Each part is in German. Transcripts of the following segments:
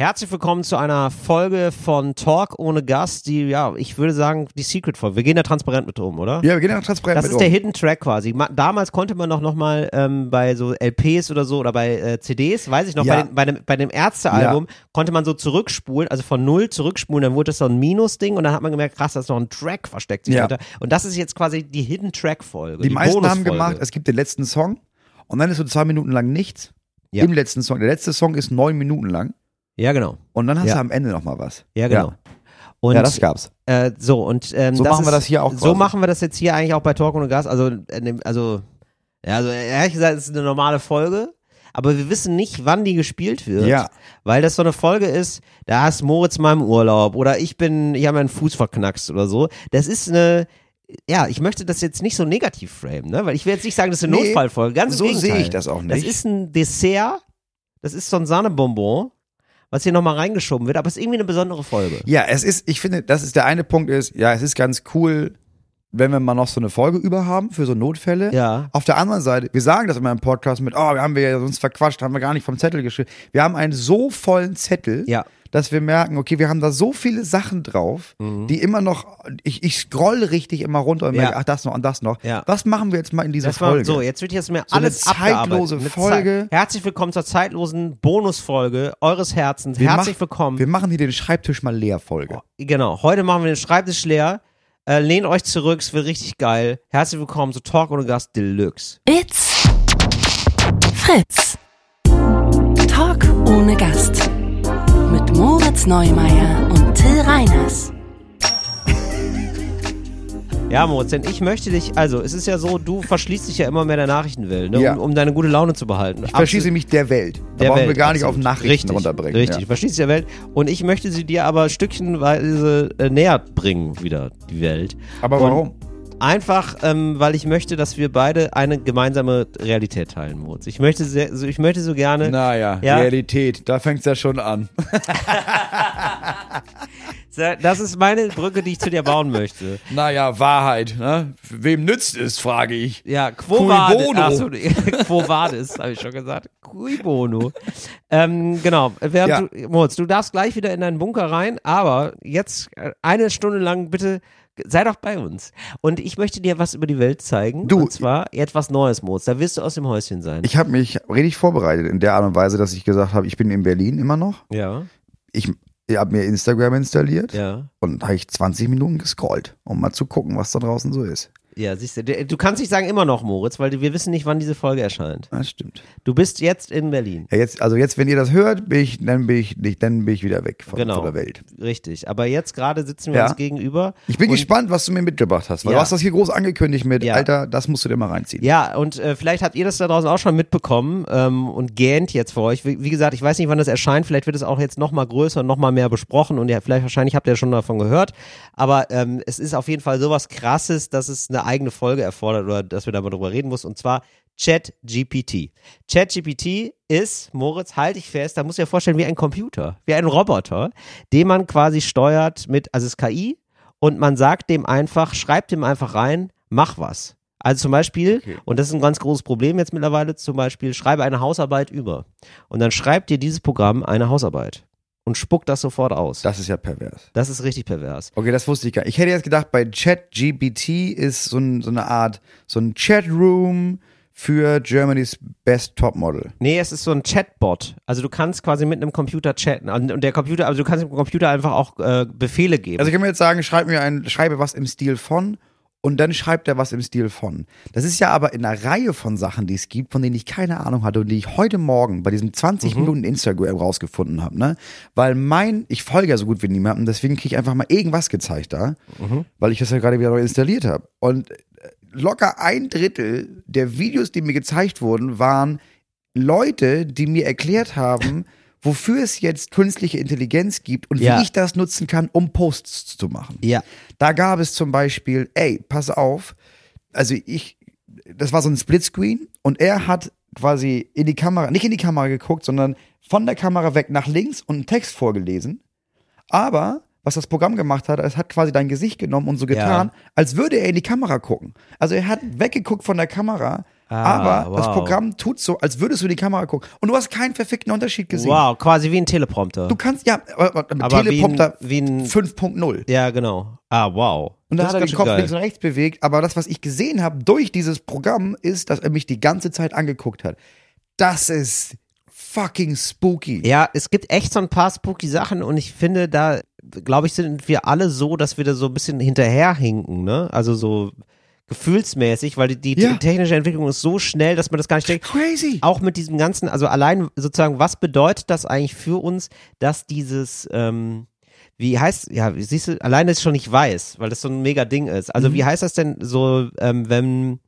Herzlich willkommen zu einer Folge von Talk ohne Gast, die, ja, ich würde sagen, die Secret-Folge. Wir gehen da transparent mit um, oder? Ja, wir gehen da transparent Das mit ist um. der Hidden Track quasi. Ma- Damals konnte man noch, noch mal ähm, bei so LPs oder so oder bei äh, CDs, weiß ich noch, Ja. bei, den, bei dem, bei dem Ärzte-Album konnte man so zurückspulen, also von null zurückspulen, dann wurde das so ein Minus-Ding und dann hat man gemerkt, krass, da ist noch ein Track versteckt sich Ja. dahinter. Und das ist jetzt quasi die Hidden Track-Folge. Die, meisten haben gemacht, es gibt den letzten Song und dann ist so zwei Minuten lang nichts. Ja. Im letzten Song. Der letzte Song ist neun Minuten lang Ja, genau. und dann hast Ja. du am Ende noch mal was. Ja, genau. Ja. Und, ja, das gab's. Äh, so, und ähm, So das machen wir ist, das hier auch So quasi. machen wir das jetzt hier eigentlich auch bei Talk ohne Gas. Also, äh, also, ja, also ehrlich gesagt, es ist eine normale Folge. Aber wir wissen nicht, wann die gespielt wird. Ja. Weil das so eine Folge ist, da ist Moritz mal im Urlaub oder ich bin, ich habe meinen Fuß verknackst oder so. Das ist eine, ja, ich möchte das jetzt nicht so negativ framen, ne? Weil ich will jetzt nicht sagen, das ist eine Nee, Notfallfolge. Ganz so sehe ich das auch Das nicht. ist ein Dessert, das ist so ein Sahnebonbon, was hier nochmal reingeschoben wird, aber es ist irgendwie eine besondere Folge. Ja, es ist, ich finde, das ist der eine Punkt ist, ja, es ist ganz cool, wenn wir mal noch so eine Folge über haben für so Notfälle. Ja. Auf der anderen Seite, wir sagen das immer im Podcast mit, oh, wir haben wir ja uns verquatscht, haben wir gar nicht vom Zettel geschrieben. Wir haben einen so vollen Zettel, Ja. Dass wir merken, okay, wir haben da so viele Sachen drauf, die immer noch, ich, ich scroll richtig immer runter und Mhm. Ja. merke, ach, das noch und das noch. Ja. Was machen wir jetzt mal in dieser Das war, Folge? so, jetzt wird jetzt mir So eine alles zeitlose abgearbeitet. Eine Folge. Zeit- Herzlich willkommen zur zeitlosen Bonusfolge eures Herzens. Wir Herzlich mach- willkommen. Wir machen hier den Schreibtisch mal leer Folge. genau, heute machen wir den Schreibtisch leer. Äh, lehnt euch zurück, es wird richtig geil. Herzlich willkommen zu Talk ohne Gast Deluxe. It's Fritz. Talk ohne Gast. Moritz Neumeier und Till Reiners. Ja, Moritz, denn ich möchte dich, also es ist ja so, du verschließt dich ja immer mehr der Nachrichtenwelt, ne, Ja. um, um deine gute Laune zu behalten. Ich verschieße mich der Welt. Da der brauchen Welt, wir gar nicht auf absolut. Nachrichten richtig, runterbringen. Richtig, Ja. verschließt der Welt. Und ich möchte sie dir aber stückchenweise äh, näher bringen, wieder, die Welt. Aber Und warum? Einfach, ähm, weil ich möchte, dass wir beide eine gemeinsame Realität teilen, Moritz. Ich möchte, sehr, so, ich möchte so gerne. Naja, Ja. Realität, da fängt's ja schon an. Das ist meine Brücke, die ich zu dir bauen möchte. Naja, Wahrheit, ne? Wem nützt es, frage ich. Ja, Quo vadis. Quo vadis, habe ich schon gesagt. Cui bono. ähm, genau. Ja. du, Moritz, du darfst gleich wieder in deinen Bunker rein, aber jetzt äh, eine Stunde lang bitte sei doch bei uns. Und ich möchte dir was über die Welt zeigen. Du- Und zwar etwas Neues, Moritz. Da wirst du aus dem Häuschen sein. Ich habe mich richtig vorbereitet in der Art und Weise, dass ich gesagt habe, ich bin in Berlin immer noch. ja, Ich, ich habe mir Instagram installiert ja. und habe ich 20 Minuten gescrollt, um mal zu gucken, was da draußen so ist. Ja, siehst du, du kannst nicht sagen immer noch, Moritz, weil wir wissen nicht, wann diese Folge erscheint. Das stimmt. Du bist jetzt in Berlin. Ja, jetzt, also jetzt, wenn ihr das hört, bin ich, dann bin ich nicht, dann bin ich wieder weg von, Genau. von der Welt. Richtig. Aber jetzt gerade sitzen wir Ja. uns gegenüber. Ich bin gespannt, was du mir mitgebracht hast, weil Ja. du hast das hier groß angekündigt mit, Ja. Alter, das musst du dir mal reinziehen. Ja, und äh, vielleicht habt ihr das da draußen auch schon mitbekommen ähm, und gähnt jetzt für euch. Wie, wie gesagt, ich weiß nicht, wann das erscheint. Vielleicht wird es auch jetzt noch mal größer und noch mal mehr besprochen und ja, vielleicht wahrscheinlich habt ihr schon davon gehört. Aber ähm, es ist auf jeden Fall sowas Krasses, dass es eine eigene Folge erfordert oder dass wir da mal drüber reden muss. Und zwar ChatGPT. ChatGPT ist, Moritz, halte ich fest, da muss ich dir vorstellen, wie ein Computer, wie ein Roboter, den man quasi steuert mit, also es ist KI und man sagt dem einfach, schreibt dem einfach rein, mach was. Also zum Beispiel, und das ist ein ganz großes Problem jetzt mittlerweile, zum Beispiel, schreibe eine Hausarbeit über. Und dann schreibt dir dieses Programm eine Hausarbeit und spuckt das sofort aus. Das ist ja pervers. Das ist richtig pervers. Okay, das wusste ich gar nicht. Ich hätte jetzt gedacht, bei ChatGPT ist so, ein, so eine Art, so ein Chatroom für Germany's Best Topmodel. Nee, es ist so ein Chatbot. Also du kannst quasi mit einem Computer chatten. Und der Computer, also du kannst dem Computer einfach auch äh, Befehle geben. Also ich kann mir jetzt sagen, schreib mir ein, schreibe was im Stil von und dann schreibt er was im Stil von. Das ist ja aber in einer Reihe von Sachen, die es gibt, von denen ich keine Ahnung hatte und die ich heute Morgen bei diesen 20 Minuten Instagram rausgefunden habe, ne? Weil mein, ich folge ja so gut wie niemandem, deswegen kriege ich einfach mal irgendwas gezeigt da, weil ich das ja gerade wieder neu installiert habe. Und äh, locker ein Drittel der Videos, die mir gezeigt wurden, waren Leute, die mir erklärt haben, wofür es jetzt künstliche Intelligenz gibt und Ja. wie ich das nutzen kann, um Posts zu machen. ja. Da gab es zum Beispiel, ey, pass auf, also ich, das war so ein Splitscreen und er hat quasi in die Kamera, nicht in die Kamera geguckt, sondern von der Kamera weg nach links und einen Text vorgelesen. Aber was das Programm gemacht hat, es hat quasi dein Gesicht genommen und so getan, als würde er in die Kamera gucken. Also er hat weggeguckt von der Kamera, aber das wow. Programm tut so, als würdest du in die Kamera gucken. Und du hast keinen verfickten Unterschied gesehen. Wow, quasi wie ein Teleprompter. Du kannst, ja, aber, aber Aber Teleprompter wie ein- wie ein- 5.0 ja, genau. Ah, wow. Und da Das hat er den Kopf schön links geil. und rechts bewegt. Aber das, was ich gesehen habe durch dieses Programm, ist, dass er mich die ganze Zeit angeguckt hat. Das ist fucking spooky. Ja, es gibt echt so ein paar spooky Sachen und ich finde, da, glaube ich, sind wir alle so, dass wir da so ein bisschen hinterherhinken, ne? Also so gefühlsmäßig, weil die, die Ja. technische Entwicklung ist so schnell, dass man das gar nicht denkt. Crazy. Auch mit diesem ganzen, also allein sozusagen, was bedeutet das eigentlich für uns, dass dieses, ähm, wie heißt, ja, siehst du, allein, dass ich schon nicht weiß, weil das so ein mega Ding ist. Also wie heißt das denn so, ähm, wenn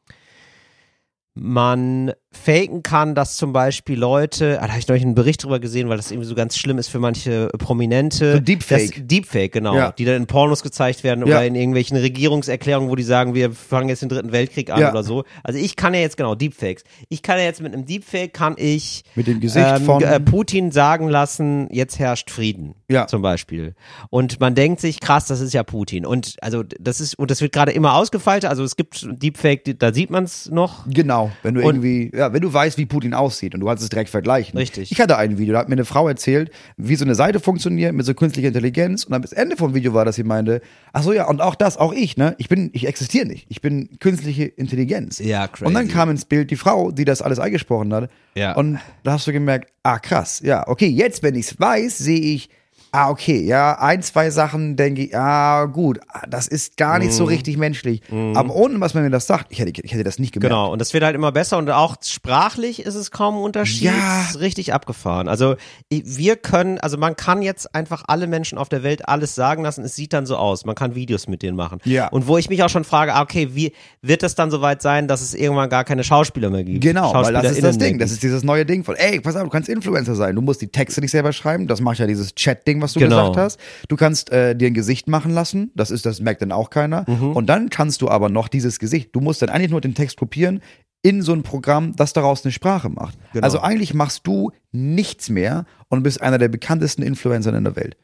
man faken kann, dass zum Beispiel Leute, ah, da habe ich neulich einen Bericht drüber gesehen, weil das irgendwie so ganz schlimm ist für manche Prominente. So Deepfake. Das, Deepfake, genau. Ja. Die dann in Pornos gezeigt werden Ja. oder in irgendwelchen Regierungserklärungen, wo die sagen, wir fangen jetzt den dritten Weltkrieg an Ja. oder so. Also ich kann ja jetzt, genau, Deepfakes. Ich kann ja jetzt mit einem Deepfake, kann ich Mit dem Gesicht ähm, von- äh, Putin sagen lassen, jetzt herrscht Frieden. Ja. Zum Beispiel. Und man denkt sich, krass, das ist ja Putin. Und also das ist, und das wird gerade immer ausgefeilter. Also es gibt Deepfake, da sieht man es noch. Genau, wenn du Und- irgendwie, ja, wenn du weißt, wie Putin aussieht und du kannst es direkt vergleichen. Richtig. Ich hatte ein Video, da hat mir eine Frau erzählt, wie so eine Seite funktioniert mit so künstlicher Intelligenz und am Ende vom Video war, dass sie meinte, ach so ja, und auch das, auch ich, ne? Ich bin, ich existiere nicht. Ich bin künstliche Intelligenz. Ja, crazy. Und dann kam ins Bild die Frau, die das alles eingesprochen hat. Ja. Und da hast du gemerkt, ah krass, ja, okay, jetzt, wenn ich es weiß, sehe ich, ah okay, ja, ein, zwei Sachen denke ich, ah gut, das ist gar nicht Mhm. so richtig menschlich. Aber ohne, was man mir das sagt, ich hätte, ich hätte das nicht gemerkt. Genau, und das wird halt immer besser und auch sprachlich ist es kaum ein Unterschied. Ja. Richtig abgefahren. Also wir können, also man kann jetzt einfach alle Menschen auf der Welt alles sagen lassen, es sieht dann so aus. Man kann Videos mit denen machen. Ja. Und wo ich mich auch schon frage, ah, okay, wie wird es dann soweit sein, dass es irgendwann gar keine Schauspieler mehr gibt? Genau, weil das ist das Ding. Das ist dieses neue Ding von, ey, pass auf, du kannst Influencer sein. Du musst die Texte nicht selber schreiben. Das macht ja dieses Chat-Ding, was du Genau. gesagt hast. Du kannst äh, dir ein Gesicht machen lassen. Das ist, das merkt dann auch keiner. Mhm. Und dann kannst du aber noch dieses Gesicht. Du musst dann eigentlich nur den Text kopieren in so ein Programm, das daraus eine Sprache macht. Genau. Also eigentlich machst du nichts mehr und bist einer der bekanntesten Influencer in der Welt.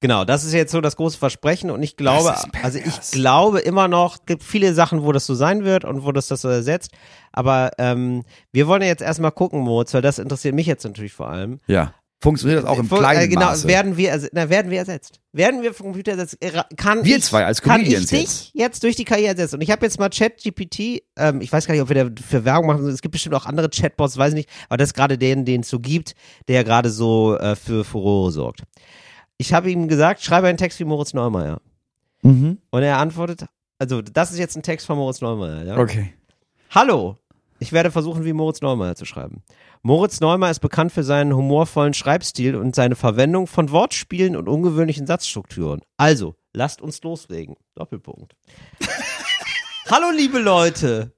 Genau, das ist jetzt so das große Versprechen und ich glaube, also ich glaube immer noch, gibt viele Sachen, wo das so sein wird und wo das das so ersetzt. Aber ähm, wir wollen ja jetzt erstmal gucken, Moritz, weil das interessiert mich jetzt natürlich vor allem. Ja. Funktioniert das auch im kleinen äh, genau, Maße? werden wir, na, werden wir ersetzt? Werden wir vom Computer ersetzt? Kann Wir ich, zwei als kann ich Comedians dich jetzt. jetzt. durch die KI ersetzen? Und ich habe jetzt mal ChatGPT, ähm, ich weiß gar nicht, ob wir da für Werbung machen, es gibt bestimmt auch andere Chatbots, weiß ich nicht, aber das ist gerade den, den es so gibt, der gerade so äh, für Furore sorgt. Ich habe ihm gesagt, schreibe einen Text wie Moritz Neumeier. Mhm. Und er antwortet, also das ist jetzt ein Text von Moritz Neumeier, ja? Okay. Hallo, ich werde versuchen, wie Moritz Neumeier zu schreiben. Moritz Neumeier ist bekannt für seinen humorvollen Schreibstil und seine Verwendung von Wortspielen und ungewöhnlichen Satzstrukturen. Also, lasst uns loslegen. Doppelpunkt. Hallo, liebe Leute.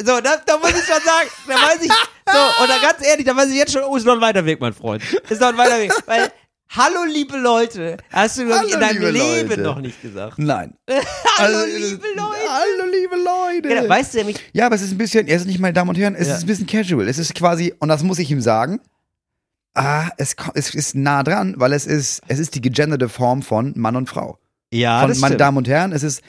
So, da, da muss ich schon sagen, da weiß ich, so, oder ganz ehrlich, da weiß ich jetzt schon, oh, ist noch ein weiter Weg, mein Freund. Ist noch ein weiter Weg. Weil, hallo, liebe Leute, hast du, glaub ich, in deinem Leben Leute. noch nicht gesagt. Nein. Hallo, Also, liebe Leute. Hallo, liebe Leute. Genau, weißt du nämlich, Ja, aber es ist ein bisschen, er ist nicht, meine Damen und Herren, es Ja. ist ein bisschen casual. Es ist quasi, und das muss ich ihm sagen, ah, es, es ist nah dran, weil es ist, es ist die gegenderte Form von Mann und Frau. ja, von das meine stimmt. Damen und Herren, es ist,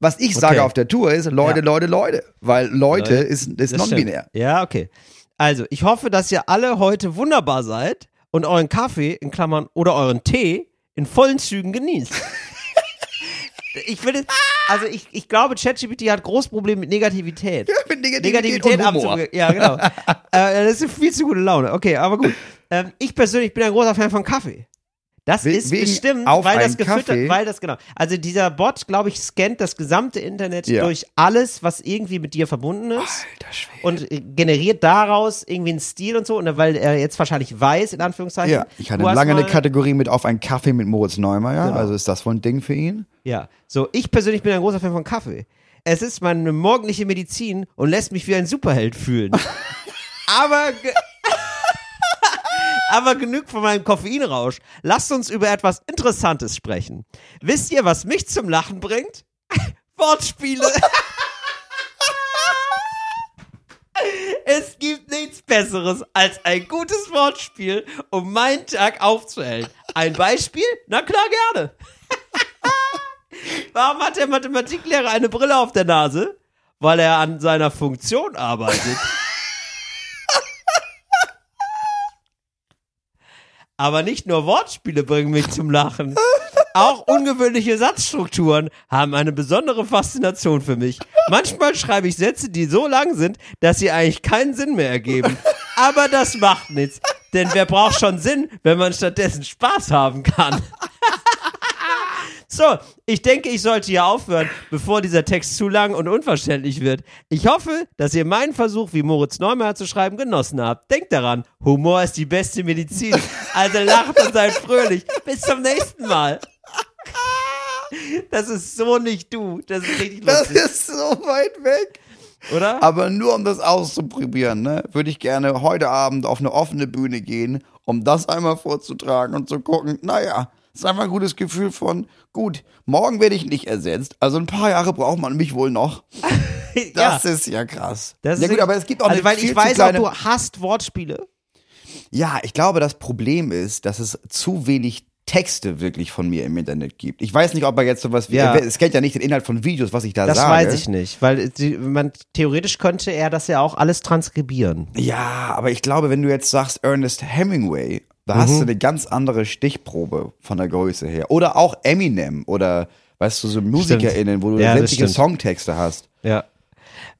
was ich sage Okay. auf der Tour ist, Leute, Ja. Leute, Leute. Weil Leute Leute. ist, ist non-binär. Ja, okay. Also, ich hoffe, dass ihr alle heute wunderbar seid und euren Kaffee in Klammern oder euren Tee in vollen Zügen genießt. ich finde, also ich, ich glaube, ChatGPT hat großes Problem mit Negativität. Mit Negativität und Humor. abzugeben. Ja, genau. äh, das ist viel zu gute Laune. Okay, aber gut. Ähm, ich persönlich bin ein großer Fan von Kaffee. Das We- ist bestimmt, weil das gefüttert, Kaffee? weil das genau. Also dieser Bot, glaube ich, scannt das gesamte Internet Ja. durch alles, was irgendwie mit dir verbunden ist Alter und äh, generiert daraus irgendwie einen Stil und so, und weil er jetzt wahrscheinlich weiß, in Anführungszeichen. Ja, ich hatte lange eine Kategorie mit auf einen Kaffee mit Moritz Neumeier. Genau. Also ist das wohl ein Ding für ihn? Ja, so, ich persönlich bin ein großer Fan von Kaffee. Es ist meine morgendliche Medizin und lässt mich wie ein Superheld fühlen. aber, aber genug von meinem Koffeinrausch. Lasst uns über etwas Interessantes sprechen. Wisst ihr, was mich zum Lachen bringt? Wortspiele. Es gibt nichts Besseres als ein gutes Wortspiel, um meinen Tag aufzuhellen. Ein Beispiel? Na klar, gerne. Warum hat der Mathematiklehrer eine Brille auf der Nase? weil er an seiner Funktion arbeitet. Aber nicht nur Wortspiele bringen mich zum Lachen. Auch ungewöhnliche Satzstrukturen haben eine besondere Faszination für mich. Manchmal schreibe ich Sätze, die so lang sind, dass sie eigentlich keinen Sinn mehr ergeben. Aber das macht nichts. Denn wer braucht schon Sinn, wenn man stattdessen Spaß haben kann? So, ich denke, ich sollte hier aufhören, bevor dieser Text zu lang und unverständlich wird. Ich hoffe, dass ihr meinen Versuch, wie Moritz Neumeier zu schreiben, genossen habt. Denkt daran, Humor ist die beste Medizin. Also lacht und seid fröhlich. Bis zum nächsten Mal. Das ist so nicht du. Das ist richtig Das lustig. ist so weit weg. Oder? Aber nur um das auszuprobieren, ne, würde ich gerne heute Abend auf eine offene Bühne gehen, um das einmal vorzutragen und zu gucken, naja, ist einfach ein gutes Gefühl von, gut, morgen werde ich nicht ersetzt, also ein paar Jahre braucht man mich wohl noch. Das ja. ist ja krass. Das ja gut, aber es gibt auch also, weil ich weiß auch, du hasst Wortspiele. Ja, ich glaube, das Problem ist, dass es zu wenig Texte wirklich von mir im Internet gibt. Ich weiß nicht, ob er jetzt sowas wie, Ja. es kennt ja nicht den Inhalt von Videos, was ich da Das sage. weiß ich nicht, weil man theoretisch könnte er das ja auch alles transkribieren. Ja, aber ich glaube, wenn du jetzt sagst Ernest Hemingway, da hast Mhm. du eine ganz andere Stichprobe von der Größe her. Oder auch Eminem oder, weißt du, so MusikerInnen, wo du Ja, sämtliche. Songtexte hast. Ja.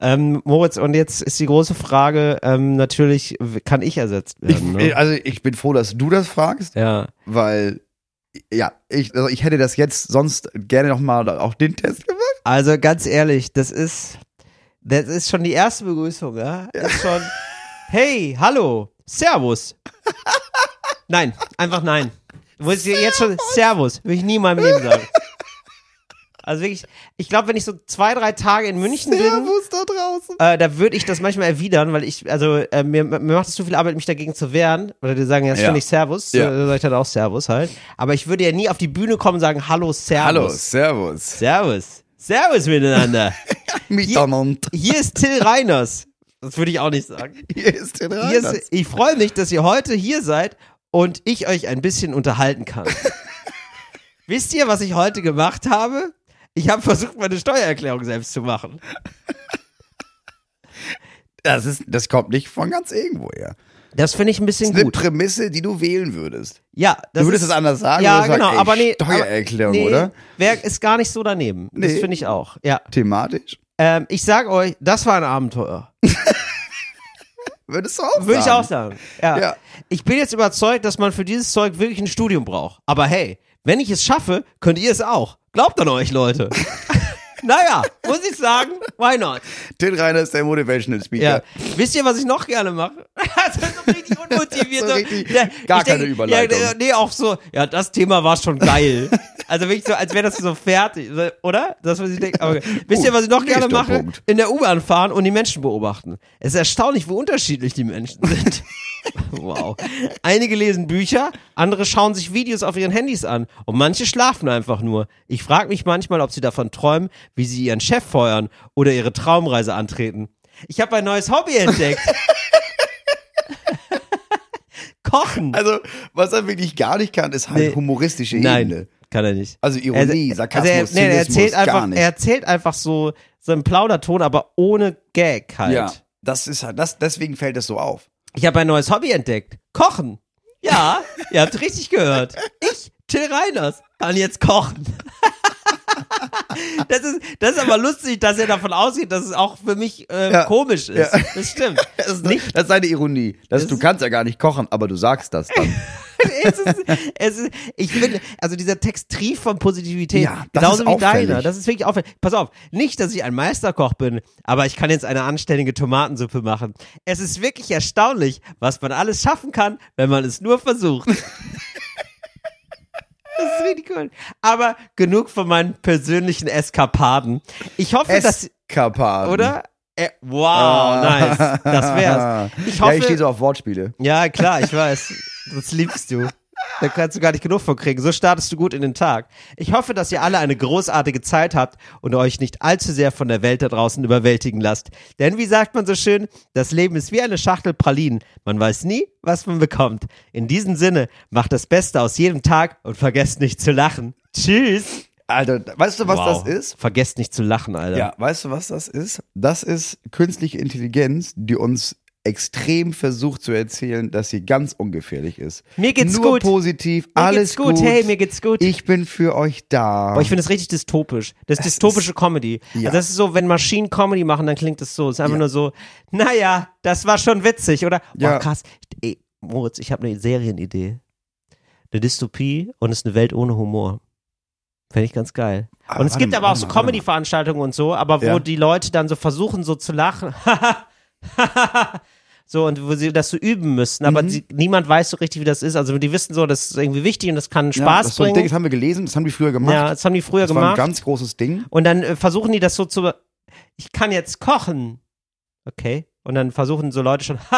Ähm, Moritz, und jetzt ist die große Frage, ähm, natürlich, kann ich ersetzt Ich, werden? ne? Also ich bin froh, dass du das fragst, ja. weil ja, ich, also ich hätte das jetzt sonst gerne nochmal auf den Test gemacht. Also ganz ehrlich, das ist, das ist schon die erste Begrüßung, ja? Ist schon, hey, hallo, Servus. Nein, einfach nein. Musst dir jetzt schon, Servus, will ich nie in meinem Leben sagen. Also wirklich, ich glaube, wenn ich so zwei, drei Tage in München bin, Servus da draußen. äh, da würde ich das manchmal erwidern, weil ich, also äh, mir, mir macht es zu viel Arbeit, mich dagegen zu wehren. Oder die sagen ja Ja. ständig Servus, Ja. äh, sag ich dann auch Servus halt. Aber ich würde ja nie auf die Bühne kommen und sagen Hallo, Servus. Hallo, Servus. Servus. Servus miteinander. Miteinander. Hier ist Till Reiners. Das würde ich auch nicht sagen. Hier ist Hier Reiners. ist, ich freue mich, dass ihr heute hier seid und ich euch ein bisschen unterhalten kann. Wisst ihr, was ich heute gemacht habe? Ich habe versucht, meine Steuererklärung selbst zu machen. Das, ist, das kommt nicht von ganz irgendwo her. Das finde ich ein Das bisschen ist eine gut. Prämisse, die du wählen würdest. Ja, das Du würdest ist, es anders sagen, Ja, genau, sagen, ey, aber nee. Steuererklärung, aber, nee, oder? Wär, ist gar nicht so daneben. Das Nee. finde ich auch. Ja. Thematisch. Ähm, ich sag euch, das war ein Abenteuer. Würdest du auch Würde ich sagen. auch sagen. Ja. Ja. Ich bin jetzt überzeugt, dass man für dieses Zeug wirklich ein Studium braucht. Aber hey, wenn ich es schaffe, könnt ihr es auch. Glaubt an euch, Leute. naja, muss ich sagen, why not? Till Reiner ist der Motivational Speaker. Ja. Wisst ihr, was ich noch gerne mache? das ist so richtig unmotiviert. So richtig Ja, gar keine Überleitung. Ja, nee, auch so, ja, das Thema war schon geil. also wirklich so, als wäre das so fertig, oder? Das, was ich denke. Aber, wisst ihr, was ich noch gerne mache? Punkt. In der U-Bahn fahren und die Menschen beobachten. Es ist erstaunlich, wie unterschiedlich die Menschen sind. wow. Einige lesen Bücher, andere schauen sich Videos auf ihren Handys an und manche schlafen einfach nur. Ich frage mich manchmal, ob sie davon träumen, wie sie ihren Chef feuern oder ihre Traumreise antreten. Ich habe ein neues Hobby entdeckt. Kochen. Also, was er wirklich gar nicht kann, ist halt Nee. humoristische Nein, Ebene. kann er nicht. Also Ironie, Sarkasmus, also er, nee, er erzählt einfach, nicht. er erzählt einfach so so einen Plauderton, aber ohne Gag halt. Ja, das ist halt, das, deswegen fällt es so auf. Ich habe ein neues Hobby entdeckt. Kochen. Ja, ihr habt richtig gehört. Ich, Till Reiners, kann jetzt kochen. Das ist, das ist aber lustig, dass er davon ausgeht, dass es auch für mich äh, Ja. komisch ist. Ja. Das stimmt. Das ist, Nicht- das ist seine Ironie. Das, Das du kannst ja gar nicht kochen, aber du sagst das dann. es ist, es ist, ich finde, also dieser Text trieft von Positivität, Ja, das genauso ist wie auffällig. deiner. Das ist wirklich auffällig. Pass auf, nicht, dass ich ein Meisterkoch bin, aber ich kann jetzt eine anständige Tomatensuppe machen. Es ist wirklich erstaunlich, was man alles schaffen kann, wenn man es nur versucht. Das ist richtig cool. Aber genug von meinen persönlichen Eskapaden. Ich hoffe, dass, Eskapaden. oder? Äh, wow, Ah. nice. Das wär's. Ich hoffe, ja, ich stehe so auf Wortspiele. ja, klar, ich weiß. Das liebst du. Da kannst du gar nicht genug von kriegen. So startest du gut in den Tag. Ich hoffe, dass ihr alle eine großartige Zeit habt und euch nicht allzu sehr von der Welt da draußen überwältigen lasst. Denn wie sagt man so schön, das Leben ist wie eine Schachtel Pralinen. Man weiß nie, was man bekommt. In diesem Sinne, macht das Beste aus jedem Tag und vergesst nicht zu lachen. Tschüss. Alter, weißt du, was wow. das ist? Vergesst nicht zu lachen, Alter. Ja, weißt du, was das ist? Das ist künstliche Intelligenz, die uns extrem versucht zu erzählen, dass sie ganz ungefährlich ist. Mir geht's Nur gut. positiv, Mir alles geht's gut. Hey, mir geht's gut. Ich bin für euch da. Boah, ich finde es richtig dystopisch. Das ist dystopische Comedy. Ja. Also das ist so, wenn Maschinen Comedy machen, dann klingt es so. Es ist einfach Ja. nur so, naja, das war schon witzig, oder? Boah, Ja. krass. Ey, Moritz, ich habe eine Serienidee. Eine Dystopie und es ist eine Welt ohne Humor. Fände ich ganz geil. Aber und es gibt mal, aber auch so. Comedy-Veranstaltungen und so, aber wo die Leute dann so versuchen, so zu lachen. so, und wo sie das so üben müssen, aber Mhm. sie, niemand weiß so richtig, wie das ist. Also die wissen so, das ist irgendwie wichtig und das kann ja, Spaß das, ist so ein Ding, bringen. das haben wir gelesen, das haben die früher gemacht. ja, das haben die früher das war ein gemacht. ganz großes Ding. Und dann äh, versuchen die das so zu. Ich kann jetzt kochen. Okay. Und dann versuchen so Leute schon.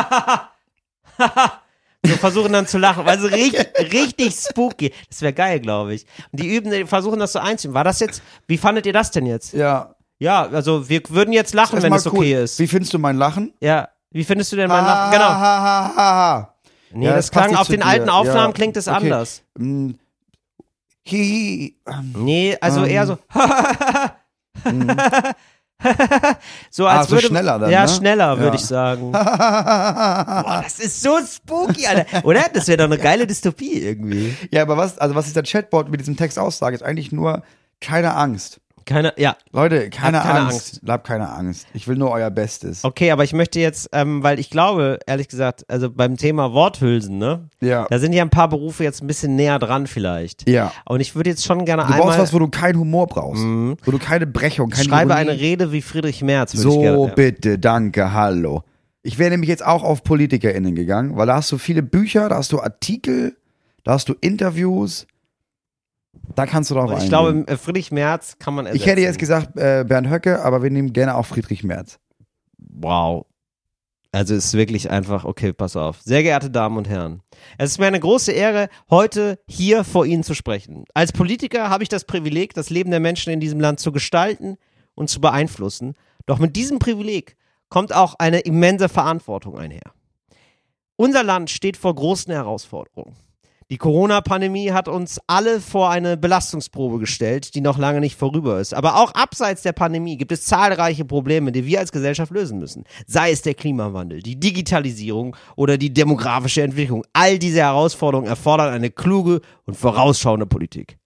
so versuchen dann zu lachen. Also richtig, richtig spooky. Das wäre geil, glaube ich. Und die üben, die versuchen das so einzuüben. War das jetzt. Wie fandet ihr das denn jetzt? Ja. Ja, also wir würden jetzt lachen, wenn es okay cool. ist. Wie findest du mein Lachen? Ja. Wie findest du denn mein Lachen? Genau. Ha, ha, ha, ha. Nee, Ja, das, das klang auf den dir. alten Aufnahmen Ja, klingt es okay. anders. Mm. Hi, ähm, Nee, also Ähm. eher so. so als Ah, so würde schneller dann, Ja, ne? schneller, würde Ja. ich sagen. Boah, das ist so spooky, Alter. Oder? Das wäre doch eine geile Dystopie irgendwie. ja, aber was, also was dieser Chatbot mit diesem Text aussagt, ist eigentlich nur keine Angst. Keine, ja. Leute, keine, keine Angst. Habt keine Angst. Ich will nur euer Bestes. Okay, aber ich möchte jetzt, ähm, weil ich glaube, ehrlich gesagt, also beim Thema Worthülsen, ne? Ja. Da sind ja ein paar Berufe jetzt ein bisschen näher dran vielleicht. Ja. Und ich würde jetzt schon gerne Du einmal. brauchst was, wo du keinen Humor brauchst. Wo du keine Brechung, keine schreibe Ironie. eine Rede wie Friedrich Merz, würde ich So, gerne. ja. bitte, danke, hallo. Ich wäre nämlich jetzt auch auf PolitikerInnen gegangen, weil da hast du viele Bücher, da hast du Artikel, da hast du Interviews. Da kannst du drauf ich eingehen. glaube, äh, Friedrich Merz kann man ersetzen. ich hätte jetzt gesagt äh, Bernd Höcke, aber wir nehmen gerne auch Friedrich Merz. Wow. Also es ist wirklich einfach, okay, pass auf. Sehr geehrte Damen und Herren, es ist mir eine große Ehre, heute hier vor Ihnen zu sprechen. Als Politiker habe ich das Privileg, das Leben der Menschen in diesem Land zu gestalten und zu beeinflussen. Doch mit diesem Privileg kommt auch eine immense Verantwortung einher. Unser Land steht vor großen Herausforderungen. Die Corona-Pandemie hat uns alle vor eine Belastungsprobe gestellt, die noch lange nicht vorüber ist. Aber auch abseits der Pandemie gibt es zahlreiche Probleme, die wir als Gesellschaft lösen müssen. Sei es der Klimawandel, die Digitalisierung oder die demografische Entwicklung. All diese Herausforderungen erfordern eine kluge und vorausschauende Politik.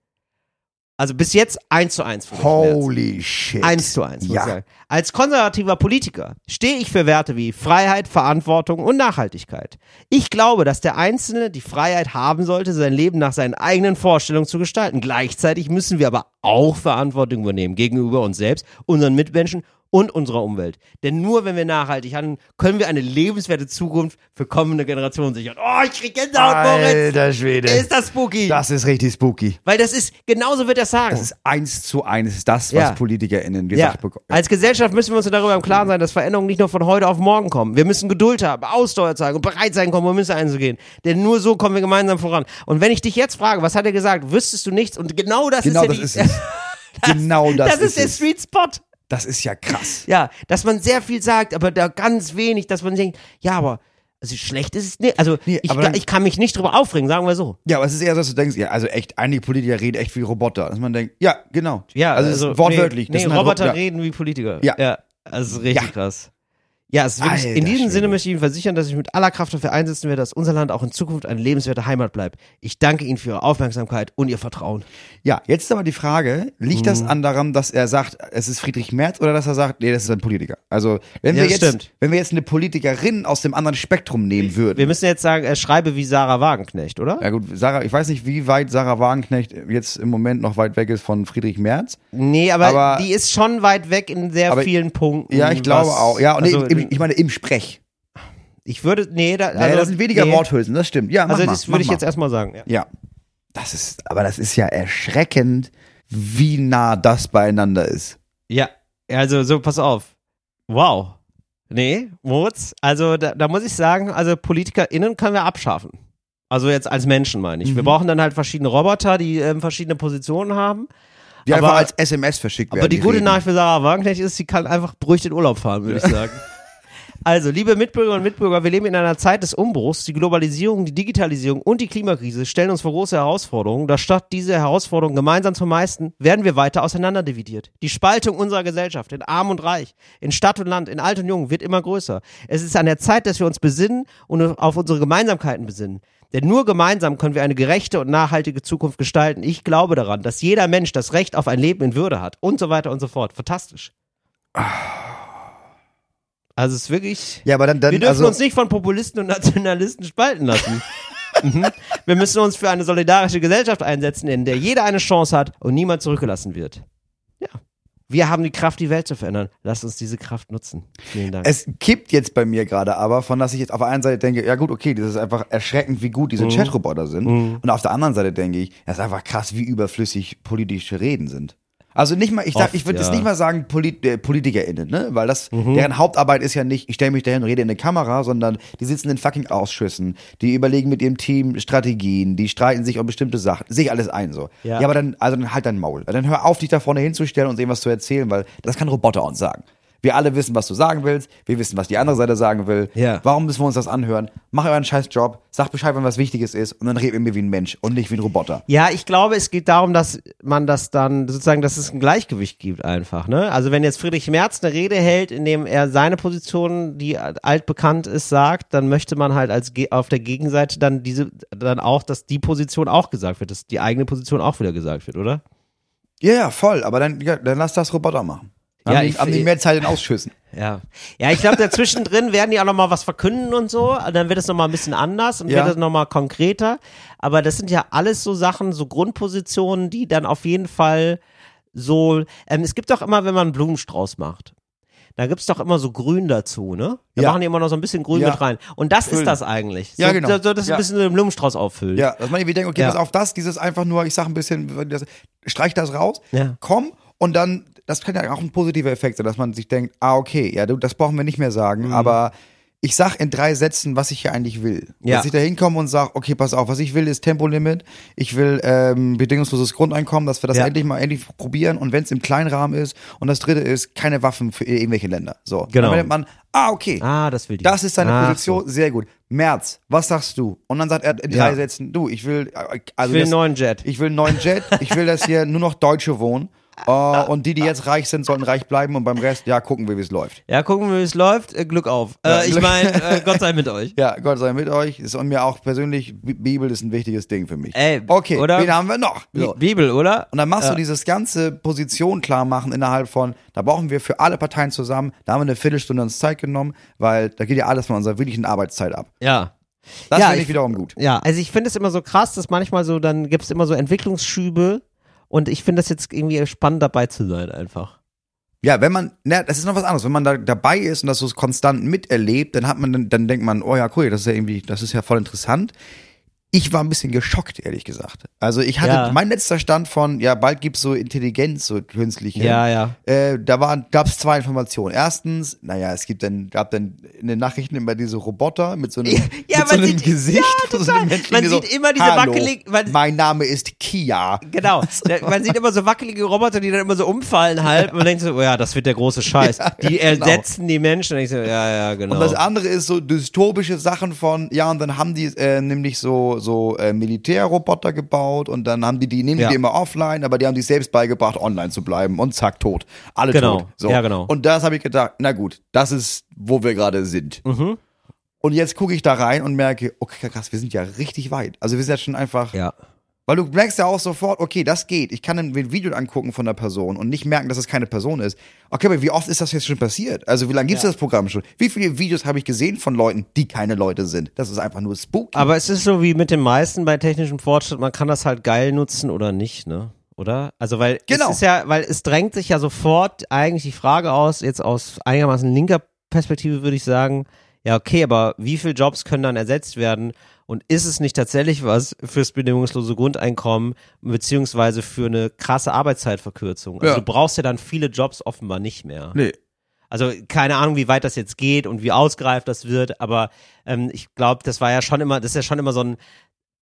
Also bis jetzt eins zu eins. Holy shit. Eins zu eins, muss Ja. ich sagen. Als konservativer Politiker stehe ich für Werte wie Freiheit, Verantwortung und Nachhaltigkeit. Ich glaube, dass der Einzelne die Freiheit haben sollte, sein Leben nach seinen eigenen Vorstellungen zu gestalten. Gleichzeitig müssen wir aber auch Verantwortung übernehmen gegenüber uns selbst, unseren Mitmenschen und unserer Umwelt. Denn nur wenn wir nachhaltig handeln, können wir eine lebenswerte Zukunft für kommende Generationen sichern. Oh, ich krieg Gänsehaut, Moritz. Alter Schwede. Ist das spooky? Das ist richtig spooky. Weil das ist, genauso wird er sagen. Das ist eins zu eins das, was Ja. PolitikerInnen Ja. gesagt bekommen. Als Gesellschaft müssen wir uns darüber im Klaren sein, dass Veränderungen nicht nur von heute auf morgen kommen. Wir müssen Geduld haben, Ausdauer zeigen und bereit sein, Kompromisse einzugehen. Denn nur so kommen wir gemeinsam voran. Und wenn ich dich jetzt frage, was hat er gesagt, wüsstest du nichts und genau das Genau ist ja das die, ist es. Genau das, das ist der es. Sweet Spot. Das ist ja krass. Ja, dass man sehr viel sagt, aber da ganz wenig, dass man denkt, ja, aber also schlecht ist es nicht. Also Nee, ich, dann- ich kann mich nicht drüber aufregen, sagen wir so. Ja, aber es ist eher so, dass du denkst, ja, also echt, einige Politiker reden echt wie Roboter. Dass man denkt, ja, genau. Ja, also, also, es ist wortwörtlich. Nee, Das nee halt Roboter Ro- ja. reden wie Politiker. Ja. ja das ist richtig Ja. krass. Ja, es ist wirklich, in Alter diesem Schwede. Sinne möchte ich Ihnen versichern, dass ich mit aller Kraft dafür einsetzen werde, dass unser Land auch in Zukunft eine lebenswerte Heimat bleibt. Ich danke Ihnen für Ihre Aufmerksamkeit und Ihr Vertrauen. Ja, jetzt ist aber die Frage, liegt Mhm. das an daran, dass er sagt, es ist Friedrich Merz oder dass er sagt, nee, das ist ein Politiker? Also, wenn Ja, wir das jetzt, stimmt. wenn wir jetzt eine Politikerin aus dem anderen Spektrum nehmen würden. Wir müssen jetzt sagen, er schreibe wie Sarah Wagenknecht, oder? ja gut, Sarah, ich weiß nicht, wie weit Sarah Wagenknecht jetzt im Moment noch weit weg ist von Friedrich Merz. Nee, aber, Aber- die ist schon weit weg in sehr Aber- vielen Punkten. Ja, ich glaube was- auch. Ja, und also, im, im, ich meine im Sprech. ich würde, nee, da, Naja, das sind weniger nee. Worthülsen, das stimmt. Ja, Also mal, das mach würde ich mal. jetzt erstmal sagen. Ja. Ja. Das ist, aber das ist ja erschreckend, wie nah das beieinander ist. Ja, also so, pass auf. Wow. Nee, Moritz, also da, da muss ich sagen, also PolitikerInnen können wir abschaffen. Also jetzt als Menschen meine ich. Wir Mhm. brauchen dann halt verschiedene Roboter, die ähm, verschiedene Positionen haben. Die Aber- einfach als SMS verschickt werden. Aber die gute reden. Nachricht für Sarah Wagenknecht ist, sie kann einfach beruhigt in Urlaub fahren, würde ich sagen. Also, liebe Mitbürgerinnen und Mitbürger, wir leben in einer Zeit des Umbruchs. Die Globalisierung, die Digitalisierung und die Klimakrise stellen uns vor große Herausforderungen. Doch statt diese Herausforderungen gemeinsam zu meistern, werden wir weiter auseinanderdividiert. Die Spaltung unserer Gesellschaft in Arm und Reich, in Stadt und Land, in Alt und Jung wird immer größer. Es ist an der Zeit, dass wir uns besinnen und auf unsere Gemeinsamkeiten besinnen. Denn nur gemeinsam können wir eine gerechte und nachhaltige Zukunft gestalten. Ich glaube daran, dass jeder Mensch das Recht auf ein Leben in Würde hat und so weiter und so fort. Fantastisch. Also es ist wirklich. Ja, aber dann, dann wir dürfen also, uns nicht von Populisten und Nationalisten spalten lassen. Mhm. Wir müssen uns für eine solidarische Gesellschaft einsetzen, in der jeder eine Chance hat und niemand zurückgelassen wird. Ja. Wir haben die Kraft, die Welt zu verändern. Lasst uns diese Kraft nutzen. Vielen Dank. Es kippt jetzt bei mir gerade aber, von dass ich jetzt auf der einen Seite denke, ja gut, okay, das ist einfach erschreckend, wie gut Mhm. diese Chatroboter sind. Und auf der anderen Seite denke ich, das ist einfach krass, wie überflüssig politische Reden sind. Also nicht mal, ich, sag, Oft, ich würde ja. Mhm. nicht mal sagen Polit, äh, PolitikerInnen, ne? Weil das, deren Hauptarbeit ist ja nicht, ich stelle mich dahin und rede in eine Kamera, sondern die sitzen in fucking Ausschüssen, die überlegen mit ihrem Team Strategien, die streiten sich um bestimmte Sachen, sich alles ein so. Ja. ja aber dann, also dann halt dein Maul. Dann hör auf, dich da vorne hinzustellen und irgendwas zu erzählen, weil das kann Roboter uns sagen. Wir alle wissen, was du sagen willst. Wir wissen, was die andere Seite sagen will. Ja. Warum müssen wir uns das anhören? Mach euren scheiß Job. Sag Bescheid, wenn was Wichtiges ist. Und dann redet mit mir wie ein Mensch und nicht wie ein Roboter. Ja, ich glaube, es geht darum, dass man das dann sozusagen, dass es ein Gleichgewicht gibt einfach. Ne? Also wenn jetzt Friedrich Merz eine Rede hält, in dem er seine Position, die altbekannt ist, sagt, dann möchte man halt als auf der Gegenseite dann diese, dann auch, dass die Position auch gesagt wird, dass die eigene Position auch wieder gesagt wird, oder? Ja, ja, voll. Aber dann, ja, dann lass das Roboter machen. Ja, haben, ich- die, haben die mehr Zeit in Ausschüssen. Ja. Ja, ich glaube, dazwischen drin werden die auch nochmal was verkünden und so. Dann wird es nochmal ein bisschen anders und Ja. wird es nochmal konkreter. Aber das sind ja alles so Sachen, so Grundpositionen, die dann auf jeden Fall so. Ähm, es gibt doch immer, wenn man einen Blumenstrauß macht. Da gibt's doch immer so Grün dazu, ne? Da Ja. machen die immer noch so ein bisschen Grün Ja. mit rein. Und das Füllen. ist das eigentlich. So, Ja, genau. So, so, dass Ja. ein bisschen so den Blumenstrauß auffüllt. Ja, dass man irgendwie denkt, okay, pass auf das, dieses einfach nur, ich sag ein bisschen, das, streich das raus, Ja. komm und dann, das kann ja auch ein positiver Effekt sein, dass man sich denkt, ah, okay, ja, du, das brauchen wir nicht mehr sagen, Mhm. aber ich sag in drei Sätzen, was ich hier eigentlich will. Ja. Dass ich da hinkomme und sag, okay, pass auf, was ich will, ist Tempolimit, ich will ähm, bedingungsloses Grundeinkommen, dass wir das Ja. endlich mal endlich probieren und wenn es im Kleinrahmen ist und das dritte ist, keine Waffen für irgendwelche Länder. So. Genau. Dann denkt man, ah, okay. Ah, das will die. Das ist seine Ach Position, sehr gut. März, was sagst du? Und dann sagt er in Ja. drei Sätzen, du, ich will, äh, also Ich will das, einen neuen Jet. ich will einen neuen Jet, ich will, dass hier nur noch Deutsche wohnen. Äh, und die, die jetzt reich sind, sollen reich bleiben und beim Rest, ja, gucken wir, wie es läuft. Ja, gucken wir, wie es läuft. Äh, Glück auf. Ja, Äh, ich meine, äh, Gott sei mit euch. Ja, Gott sei mit euch. Ist und mir auch persönlich, Bi- Bibel ist ein wichtiges Ding für mich. Ey, okay, oder? wen haben wir noch? So. Bibel, oder? Und dann machst Ja. du dieses ganze Position klar machen innerhalb von, da brauchen wir für alle Parteien zusammen, da haben wir eine Viertelstunde uns Zeit genommen, weil da geht ja alles von unserer wirklichen Arbeitszeit ab. Ja. Das Ja, finde ich ich- wiederum gut. Ja, also ich finde es immer so krass, dass manchmal so, dann gibt es immer so Entwicklungsschübe und ich finde das jetzt irgendwie spannend dabei zu sein einfach. Ja, wenn man, ne, das ist noch was anderes. Wenn man da dabei ist und das so konstant miterlebt, dann hat man, dann, dann denkt man, oh ja, cool, das ist ja irgendwie, das ist ja voll interessant. Ich war ein bisschen geschockt, ehrlich gesagt. Also ich hatte, Ja. mein letzter Stand von, ja, bald gibt's so Intelligenz, so künstliche. Ja, ja. Äh, da waren, gab's zwei Informationen. Erstens, naja, es gibt dann, gab dann in den Nachrichten immer diese Roboter mit so einem, Ja, mit so einem sieht- Gesicht. ja, so einem Menschen, Man die sieht immer diese Hallo, wackelig- man- mein Name ist Kia. Genau. Man sieht immer so wackelige Roboter, die dann immer so umfallen halb und man denkt so, oh ja, das wird der große Scheiß. Die genau. ersetzen die Menschen. Und ich so, ja, ja, genau. Und das andere ist so dystopische Sachen von, ja, und dann haben die äh, nämlich so, so äh, Militärroboter gebaut und dann haben die die, nehmen Ja. die immer offline, aber die haben sich selbst beigebracht, online zu bleiben und zack, tot. Alle Genau. tot. So. Ja, genau. Und das habe ich gedacht, na gut, das ist, wo wir gerade sind. Mhm. Und jetzt gucke ich da rein und merke, okay, krass, wir sind ja richtig weit. Also wir sind ja schon einfach, ja. Weil du merkst ja auch sofort, okay, das geht. Ich kann ein Video angucken von der Person und nicht merken, dass es keine Person ist. Okay, aber wie oft ist das jetzt schon passiert? Also wie lange gibt's Ja. das Programm schon? Wie viele Videos habe ich gesehen von Leuten, die keine Leute sind? Das ist einfach nur spooky. Aber es ist so wie mit den meisten bei technischem Fortschritt, man kann das halt geil nutzen oder nicht, ne? Oder? Also weil Genau. es ist ja, weil es drängt sich ja sofort eigentlich die Frage aus, jetzt aus einigermaßen linker Perspektive würde ich sagen, ja okay, aber wie viele Jobs können dann ersetzt werden und ist es nicht tatsächlich was fürs bedingungslose Grundeinkommen beziehungsweise für eine krasse Arbeitszeitverkürzung? Also Ja. du brauchst ja dann viele Jobs offenbar nicht mehr. nee. Also keine Ahnung, wie weit das jetzt geht und wie ausgereift das wird, aber ähm, ich glaube, das war ja schon immer, das ist ja schon immer so ein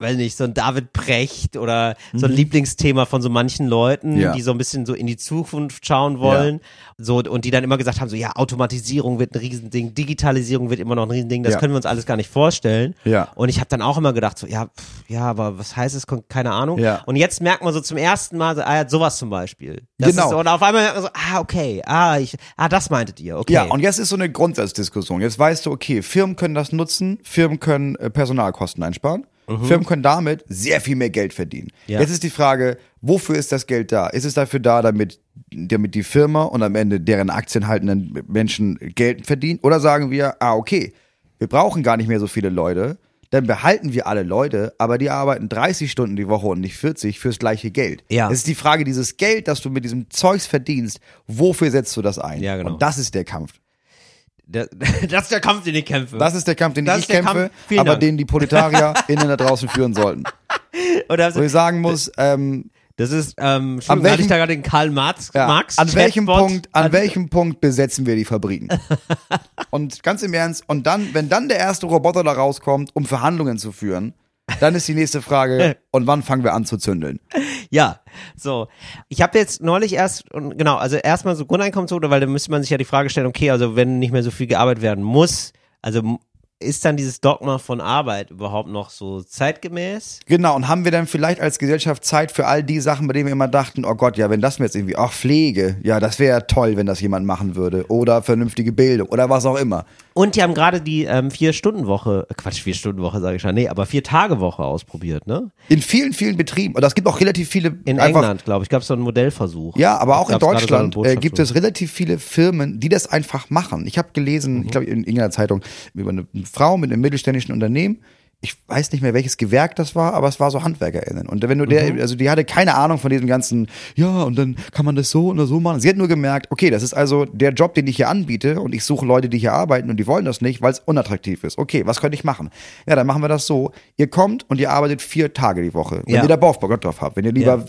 weiß nicht, so ein David Precht oder so ein Lieblingsthema von so manchen Leuten, Mhm. Ja. die so ein bisschen so in die Zukunft schauen wollen. So, und die dann immer gesagt haben, so, ja, Automatisierung wird ein Riesending, Digitalisierung wird immer noch ein Riesending, das Ja. können wir uns alles gar nicht vorstellen. Ja. Und ich habe dann auch immer gedacht, so, ja, pff, ja, aber was heißt es? Keine Ahnung. Ja. Und jetzt merkt man so zum ersten Mal, so, ah, ja, sowas zum Beispiel. Das Genau. Ist und auf einmal merkt man so, ah, okay, ah, ich, ah, das meintet ihr, okay. Ja, und jetzt ist so eine Grundsatzdiskussion. Jetzt weißt du, okay, Firmen können das nutzen, Firmen können äh, Personalkosten einsparen. Firmen können damit sehr viel mehr Geld verdienen. Ja. Jetzt ist die Frage, wofür ist das Geld da? Ist es dafür da, damit, damit die Firma und am Ende deren Aktien haltenden Menschen Geld verdienen? Oder sagen wir, ah, okay, wir brauchen gar nicht mehr so viele Leute, dann behalten wir alle Leute, aber die arbeiten 30 Stunden die Woche und nicht 40 fürs gleiche Geld. Ja. Es ist die Frage, dieses Geld, das du mit diesem Zeugs verdienst, wofür setzt du das ein? Ja, genau. Und das ist der Kampf. Das, das ist der Kampf, den ich kämpfe. Das ist der Kampf, den Das ich der kämpfe, aber Dank. den die Proletarier innen da draußen führen sollten. Oder Wo ich sagen muss, ähm, Das ist, ähm, An welchem- ich da gerade den Karl Marx, ja, Marx an welchem Punkt, an welchem Punkt besetzen wir die Fabriken? und ganz im Ernst, und dann, wenn dann der erste Roboter da rauskommt, um Verhandlungen zu führen, dann ist die nächste Frage, und wann fangen wir an zu zündeln? Ja, so. Ich habe jetzt neulich erst, und genau, also erstmal so Grundeinkommensquote, weil da müsste man sich ja die Frage stellen, okay, also wenn nicht mehr so viel gearbeitet werden muss, also ist dann dieses Dogma von Arbeit überhaupt noch so zeitgemäß? Genau, und haben wir dann vielleicht als Gesellschaft Zeit für all die Sachen, bei denen wir immer dachten, oh Gott, ja, wenn das mir jetzt irgendwie, ach, Pflege, ja, das wäre toll, wenn das jemand machen würde. Oder vernünftige Bildung oder was auch immer. Und die haben gerade die ähm, Vier-Stunden-Woche, äh, Quatsch, Vier-Stunden-Woche sage ich schon, nee, aber Vier-Tage-Woche ausprobiert, ne? In vielen, vielen Betrieben, und es gibt auch relativ viele In England, glaube ich, gab es so einen Modellversuch. Ja, aber auch in gerade so Deutschland äh, gibt es relativ viele Firmen, die das einfach machen. Ich habe gelesen, Mhm. ich glaube in irgendeiner Zeitung, über eine Frau mit einem mittelständischen Unternehmen. Ich weiß nicht mehr, welches Gewerk das war, aber es war so HandwerkerInnen. Und wenn du Mhm. der, also die hatte keine Ahnung von diesem ganzen, ja, und dann kann man das so oder so machen. Sie hat nur gemerkt, okay, das ist also der Job, den ich hier anbiete und ich suche Leute, die hier arbeiten und die wollen das nicht, weil es unattraktiv ist. Okay, was könnte ich machen? Ja, dann machen wir das so. Ihr kommt und ihr arbeitet vier Tage die Woche. Wenn Ja. ihr da Bock drauf habt. Wenn ihr lieber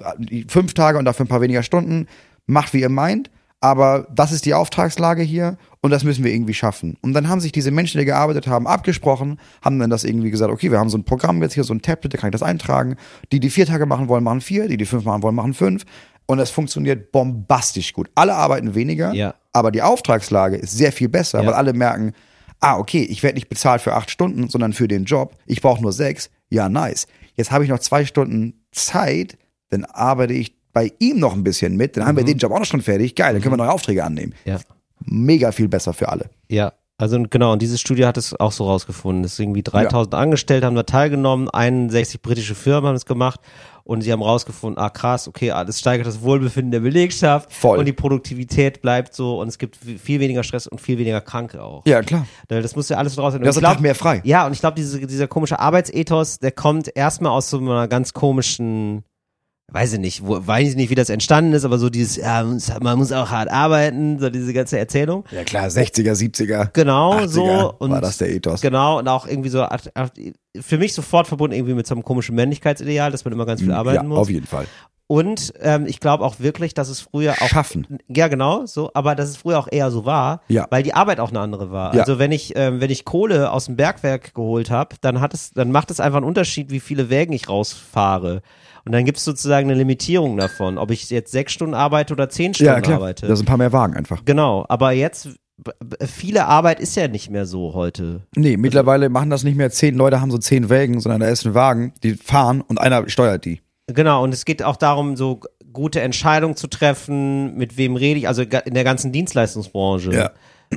fünf Tage und dafür ein paar weniger Stunden, macht wie ihr meint. Aber das ist die Auftragslage hier und das müssen wir irgendwie schaffen. Und dann haben sich diese Menschen, die gearbeitet haben, abgesprochen, haben dann das irgendwie gesagt, okay, wir haben so ein Programm jetzt hier, so ein Tablet, da kann ich das eintragen. Die, die vier Tage machen wollen, machen vier, die, die fünf machen wollen, machen fünf. Und es funktioniert bombastisch gut. Alle arbeiten weniger, Ja. aber die Auftragslage ist sehr viel besser, Ja. weil alle merken, ah, okay, ich werde nicht bezahlt für acht Stunden, sondern für den Job. Ich brauche nur sechs. Ja, nice. Jetzt habe ich noch zwei Stunden Zeit, dann arbeite ich bei ihm noch ein bisschen mit, dann haben wir den Job auch noch schon fertig. Geil, dann können wir neue Aufträge annehmen. Ja. Mega viel besser für alle. Ja, also genau, und diese Studie hat es auch so rausgefunden. Es sind irgendwie 3000 Angestellte haben da teilgenommen, 61 britische Firmen haben es gemacht und sie haben rausgefunden, ah krass, okay, das steigert das Wohlbefinden der Belegschaft Voll. und die Produktivität bleibt so und es gibt viel weniger Stress und viel weniger Kranke auch. Ja, klar. Das muss ja alles draus sein. Hast einen Tag mehr frei. Ja, und ich glaube, diese, dieser komische Arbeitsethos, der kommt erstmal aus so einer ganz komischen, weiß ich nicht, wo, weiß ich nicht, wie das entstanden ist, aber so dieses, ja, man muss, auch hart arbeiten, so diese ganze Erzählung. Ja, klar, 60er, 70er. Genau, 80er so. Und war das der Ethos. Genau, und auch irgendwie so, für mich sofort verbunden irgendwie mit so einem komischen Männlichkeitsideal, dass man immer ganz viel arbeiten ja, muss. auf jeden Fall. Und ähm, ich glaube auch wirklich, dass es früher auch Schaffen. ja, genau, so, aber dass es früher auch eher so war, Ja. weil die Arbeit auch eine andere war. Ja. Also wenn ich, ähm, wenn ich Kohle aus dem Bergwerk geholt habe, dann hat es, dann macht es einfach einen Unterschied, wie viele Wägen ich rausfahre. Und dann gibt es sozusagen eine Limitierung davon, ob ich jetzt sechs Stunden arbeite oder zehn Stunden Ja, klar. arbeite. Da sind ein paar mehr Wagen einfach. genau, aber jetzt viele Arbeit ist ja nicht mehr so heute. Nee, mittlerweile machen das nicht mehr zehn Leute, haben so zehn Wägen, sondern da ist ein Wagen, die fahren und einer steuert die. Genau, und es geht auch darum, so gute Entscheidungen zu treffen, mit wem rede ich, also in der ganzen Dienstleistungsbranche. Ja.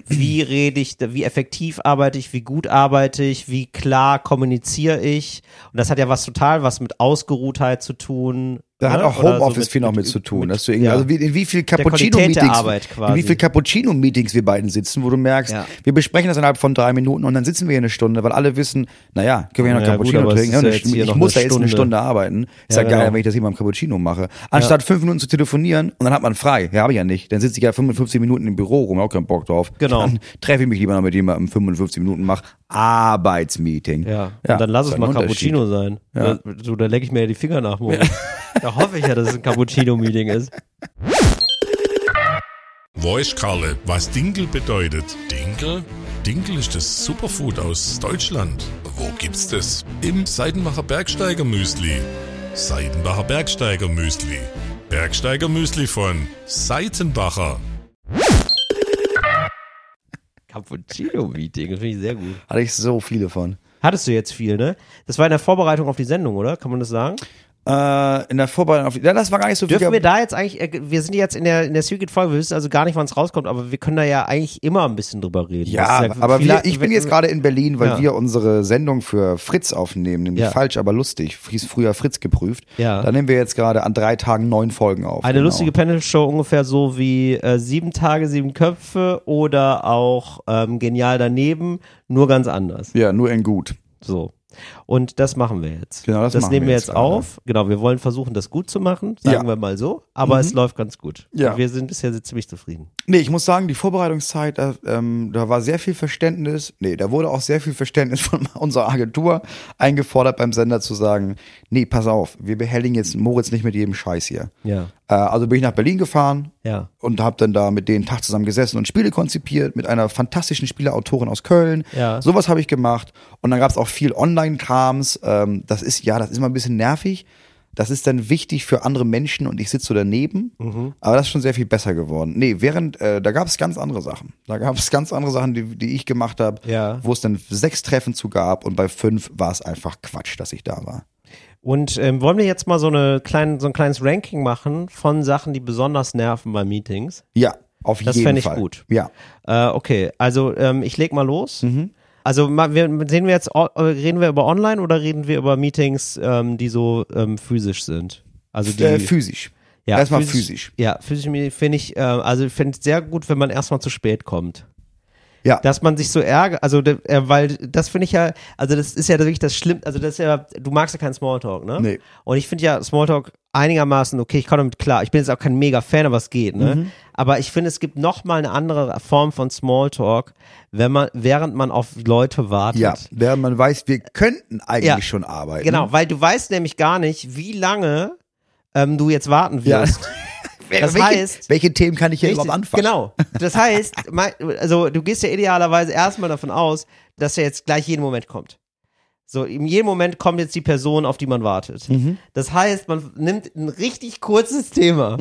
Wie rede ich, wie effektiv arbeite ich, wie gut arbeite ich, wie klar kommuniziere ich. Und das hat ja was total was mit Ausgeruhtheit zu tun. Da hat ne? auch Oder so Homeoffice viel noch mit zu tun. dass du irgendwie, ja. Also wie, in wie viel Cappuccino-Meetings, in wie viel Cappuccino-Meetings wir beiden sitzen, wo du merkst, Ja. wir besprechen das innerhalb von drei Minuten und dann sitzen wir hier eine Stunde, weil alle wissen, naja, können wir ja noch gut, Cappuccino es trinken. ja ich hier ich muss da eine jetzt eine Stunde. Arbeiten. Ist Ja, geil, genau. wenn ich das hier mal im Cappuccino mache. Anstatt fünf Minuten zu telefonieren und dann hat man frei. Ja, habe ich ja nicht. Dann sitze ich ja 55 Minuten im Büro rum, auch keinen Bock drauf. Genau. Dann treffe ich mich lieber noch mit jemandem 55 Minuten, mach Arbeitsmeeting. Ja, und dann lass es mal. Cappuccino sein. Ja. Da, so, da lecke ich mir ja die Finger nach morgen. Da hoffe ich ja, dass es ein Cappuccino-Meeting ist. Weißt, Karle, was Dinkel bedeutet? Dinkel? Dinkel ist das Superfood aus Deutschland. Wo gibt's das? Im Seidenbacher Bergsteiger Müsli. Seidenbacher Bergsteiger Müsli. Bergsteiger Müsli von Seitenbacher. Cappuccino-Meeting, das finde ich sehr gut. Hatte ich so viele von. Hattest du jetzt viel, ne? Das war in der Vorbereitung auf die Sendung, oder? Kann man das sagen? Äh, in der Vorbereitung auf die. Ja, das war gar nicht so viel. Dürfen wir da jetzt eigentlich, äh, wir sind jetzt in der, in der Secret-Folge, wir wissen also gar nicht, wann es rauskommt, aber wir können da ja eigentlich immer ein bisschen drüber reden. Ja, ist aber wir, ich bin jetzt gerade in Berlin, weil Ja. wir unsere Sendung für Fritz aufnehmen, nämlich Ja. falsch, aber lustig. Hieß früher Fritz geprüft. Ja. Da nehmen wir jetzt gerade an drei Tagen neun Folgen auf. Eine Genau. lustige Panel-Show ungefähr so wie äh, Sieben Tage, Sieben Köpfe oder auch ähm, Genial daneben, nur ganz anders. Ja, nur in gut. So. Und das machen wir jetzt. Genau, das machen nehmen wir jetzt jetzt gerade. auf. Genau, wir wollen versuchen, das gut zu machen, sagen Ja. Mhm. wir mal so. Aber es läuft ganz gut. Ja. Wir sind bisher ziemlich zufrieden. Nee, ich muss sagen, die Vorbereitungszeit, da, ähm, da war sehr viel Verständnis. Nee, da wurde auch sehr viel Verständnis von unserer Agentur eingefordert beim Sender zu sagen, nee, pass auf, wir behelligen jetzt Moritz nicht mit jedem Scheiß hier. Ja. Äh, also bin ich nach Berlin gefahren Ja. und habe dann da mit denen Tag zusammen gesessen und Spiele konzipiert mit einer fantastischen Spieleautorin aus Köln. Ja. Sowas habe ich gemacht und dann gab es auch viel Online-Krams. Ähm, das ist ja, das ist immer ein bisschen nervig. Das ist dann wichtig für andere Menschen und ich sitze so daneben. Mhm. Aber das ist schon sehr viel besser geworden. Nee, während, äh, da gab es ganz andere Sachen. Da gab es ganz andere Sachen, die, die ich gemacht habe, Ja. wo es dann sechs Treffen zu gab und bei fünf war es einfach Quatsch, dass ich da war. Und ähm, wollen wir jetzt mal so, eine kleine, so ein kleines Ranking machen von Sachen, die besonders nerven bei Meetings? Ja, auf Das jeden fänd ich Fall. gut. Ja. Äh, okay, also ähm, ich leg mal los. Mhm. Also ma- wir, sehen wir jetzt, äh, reden wir über Online oder reden wir über Meetings, ähm, die so ähm, physisch sind? Also die, Äh, physisch. ja, Erstmal physisch. Ja, physisch finde ich, äh, also ich finde es sehr gut, wenn man erstmal zu spät kommt. Ja. Dass man sich so ärgert, also äh, weil das finde ich ja, also das ist ja wirklich das Schlimmste, also das ist ja, du magst ja keinen Smalltalk, ne? Nee. Und ich finde ja Smalltalk einigermaßen okay, ich komme damit klar. Ich bin jetzt auch kein mega Fan, aber es geht, ne? Mhm. Aber ich finde, es gibt noch mal eine andere Form von Smalltalk, wenn man, während man auf Leute wartet. Ja, während man weiß, wir könnten eigentlich Ja. schon arbeiten. Genau, weil du weißt nämlich gar nicht, wie lange ähm, du jetzt warten Ja. Das welche, heißt- welche Themen kann ich hier Richtig, überhaupt anfangen? Genau. Das heißt, also du gehst ja idealerweise erstmal davon aus, dass er jetzt gleich jeden Moment kommt. So, in jedem Moment kommt jetzt die Person, auf die man wartet. Mhm. Das heißt, man nimmt ein richtig kurzes Thema,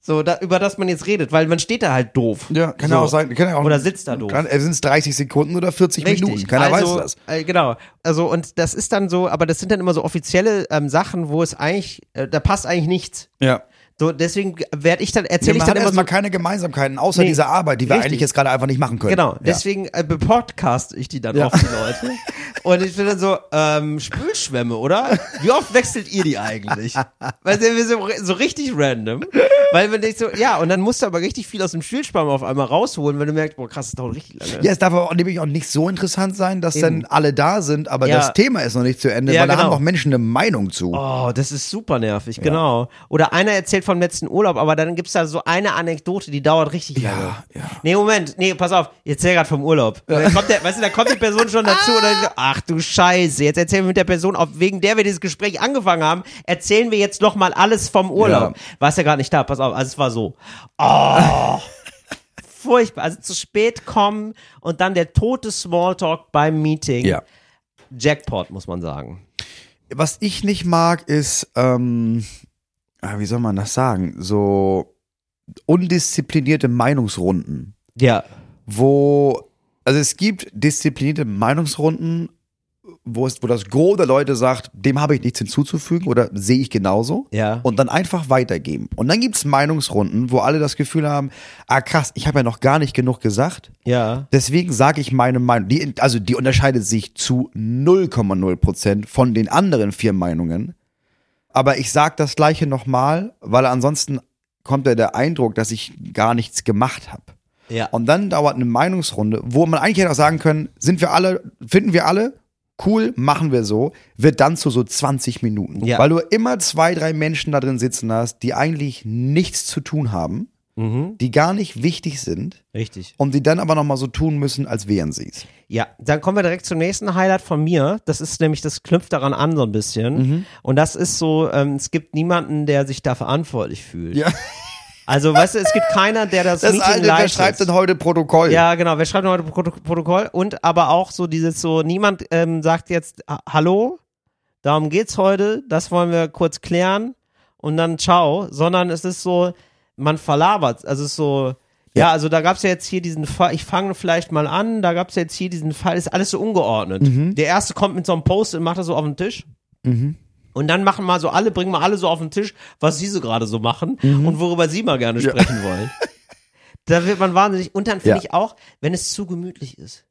so da, über das man jetzt redet, weil man steht da halt doof. Ja, kann so. ja auch sein. Kann ja auch, Oder sitzt da doof. Sind es 30 Sekunden oder 40 Richtig. Minuten? Keiner also, weiß das. Äh, genau. Also und das ist dann so, aber das sind dann immer so offizielle ähm, Sachen, wo es eigentlich, äh, da passt eigentlich nichts. Ja. So, deswegen werde ich dann, Ja, erzähle ich man dann immer so, keine Gemeinsamkeiten, außer Nee, dieser Arbeit, die wir richtig. eigentlich jetzt gerade einfach nicht machen können. Genau, Ja. deswegen äh, bepodcast ich die dann Ja. auf die Leute. Und ich bin dann so, ähm, Spülschwämme, oder? Wie oft wechselt ihr die eigentlich? Weil wir so, so richtig random. Weil man denkt so, ja, und dann musst du aber richtig viel aus dem Spülschwamm auf einmal rausholen, wenn du merkst, boah, krass, das dauert richtig lange. Ja, es darf aber auch, nämlich auch nicht so interessant sein, dass Eben. dann alle da sind, aber Ja. das Thema ist noch nicht zu Ende, Ja, weil da genau. haben auch Menschen eine Meinung zu. Oh, das ist super nervig, genau. Oder einer erzählt vom letzten Urlaub, aber dann gibt's da so eine Anekdote, die dauert richtig lange. ja. Nee, Moment, nee, pass auf, ich erzähl grad vom Urlaub. Dann kommt der, weißt du, da kommt die Person schon dazu und dann so, ach du Scheiße, jetzt erzählen wir mit der Person, auf, wegen der wir dieses Gespräch angefangen haben, erzählen wir jetzt noch mal alles vom Urlaub. Ja. Warst ja gerade nicht da, pass auf, also es war so. Oh. Furchtbar, also zu spät kommen und dann der tote Smalltalk beim Meeting. Ja. Jackpot, muss man sagen. Was ich nicht mag, ist, ähm, ah, wie soll man das sagen, so undisziplinierte Meinungsrunden. Ja. wo, also es gibt disziplinierte Meinungsrunden, wo, es, wo das Gros der Leute sagt, dem habe ich nichts hinzuzufügen oder sehe ich genauso. Ja. Und dann einfach weitergeben. Und dann gibt's Meinungsrunden, wo alle das Gefühl haben, ah krass, ich habe ja noch gar nicht genug gesagt. Ja. Deswegen sage ich meine Meinung. Die, also die unterscheidet sich zu 0,0 Prozent von den anderen vier Meinungen. Aber ich sage das gleiche nochmal, weil ansonsten kommt ja der Eindruck, dass ich gar nichts gemacht habe. Ja. Und dann dauert eine Meinungsrunde, wo man eigentlich hätte auch sagen können, sind wir alle, finden wir alle, cool, machen wir so, wird dann zu so 20 Minuten. Ja. Weil du immer zwei, drei Menschen da drin sitzen hast, die eigentlich nichts zu tun haben, Mhm. die gar nicht wichtig sind Richtig. und die dann aber nochmal so tun müssen, als wären sie es. Ja, dann kommen wir direkt zum nächsten Highlight von mir. Das ist nämlich, das knüpft daran an so ein bisschen. Und das ist so, ähm, es gibt niemanden, der sich da verantwortlich fühlt. Ja. Also, weißt du, es gibt keiner, der das, Das Meeting alte, wer leitet. schreibt denn heute Protokoll? Ja, genau. Wer schreibt denn heute Proto Protokoll? Und aber auch so dieses so, niemand ähm, sagt jetzt "Ha- Hallo, darum geht's heute, das wollen wir kurz klären und dann ciao, sondern es ist so, man verlabert. Also es ist so, ja, also da gab's ja jetzt hier diesen Fall, ich fange vielleicht mal an, da gab's jetzt hier diesen Fall, ist alles so ungeordnet. Mhm. Der erste kommt mit so einem Post und macht das so auf den Tisch. Und dann machen mal so alle, bringen mal alle so auf den Tisch, was sie so gerade so machen Mhm. und worüber sie mal gerne sprechen wollen. Da wird man wahnsinnig. Und dann finde Ja. ich auch, wenn es zu gemütlich ist.